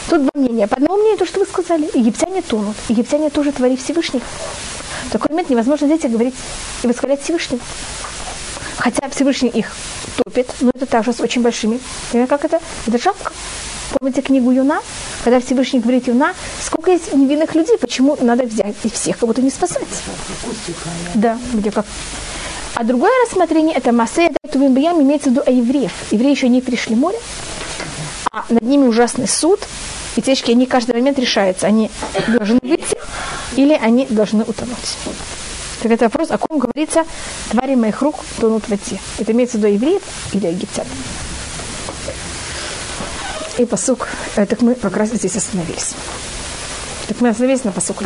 A: Тут два мнения. По одному мнению, то, что вы сказали, египтяне тонут. Египтяне тоже твори Всевышних. В такой момент невозможно взять и говорить и восхвалять Всевышнего. Хотя Всевышний их топит, но это также с очень большими. Понимаете, как это? Это жалко. Помните книгу Юна? Когда Всевышний говорит Юна, сколько есть невинных людей, почему надо взять и всех как будто не спасать? Да, где как. А другое рассмотрение, это Масея Дайтувим Баям, имеется в виду евреев. Евреи еще не пришли в море, а над ними ужасный суд, и течки, они каждый момент решаются, они должны выйти или они должны утонуть. Так это вопрос, о ком говорится, твари моих рук тонут в воде. Это имеется в виду евреев или египтян. И посук, э, так мы как раз здесь остановились. Так мы остановились на посуку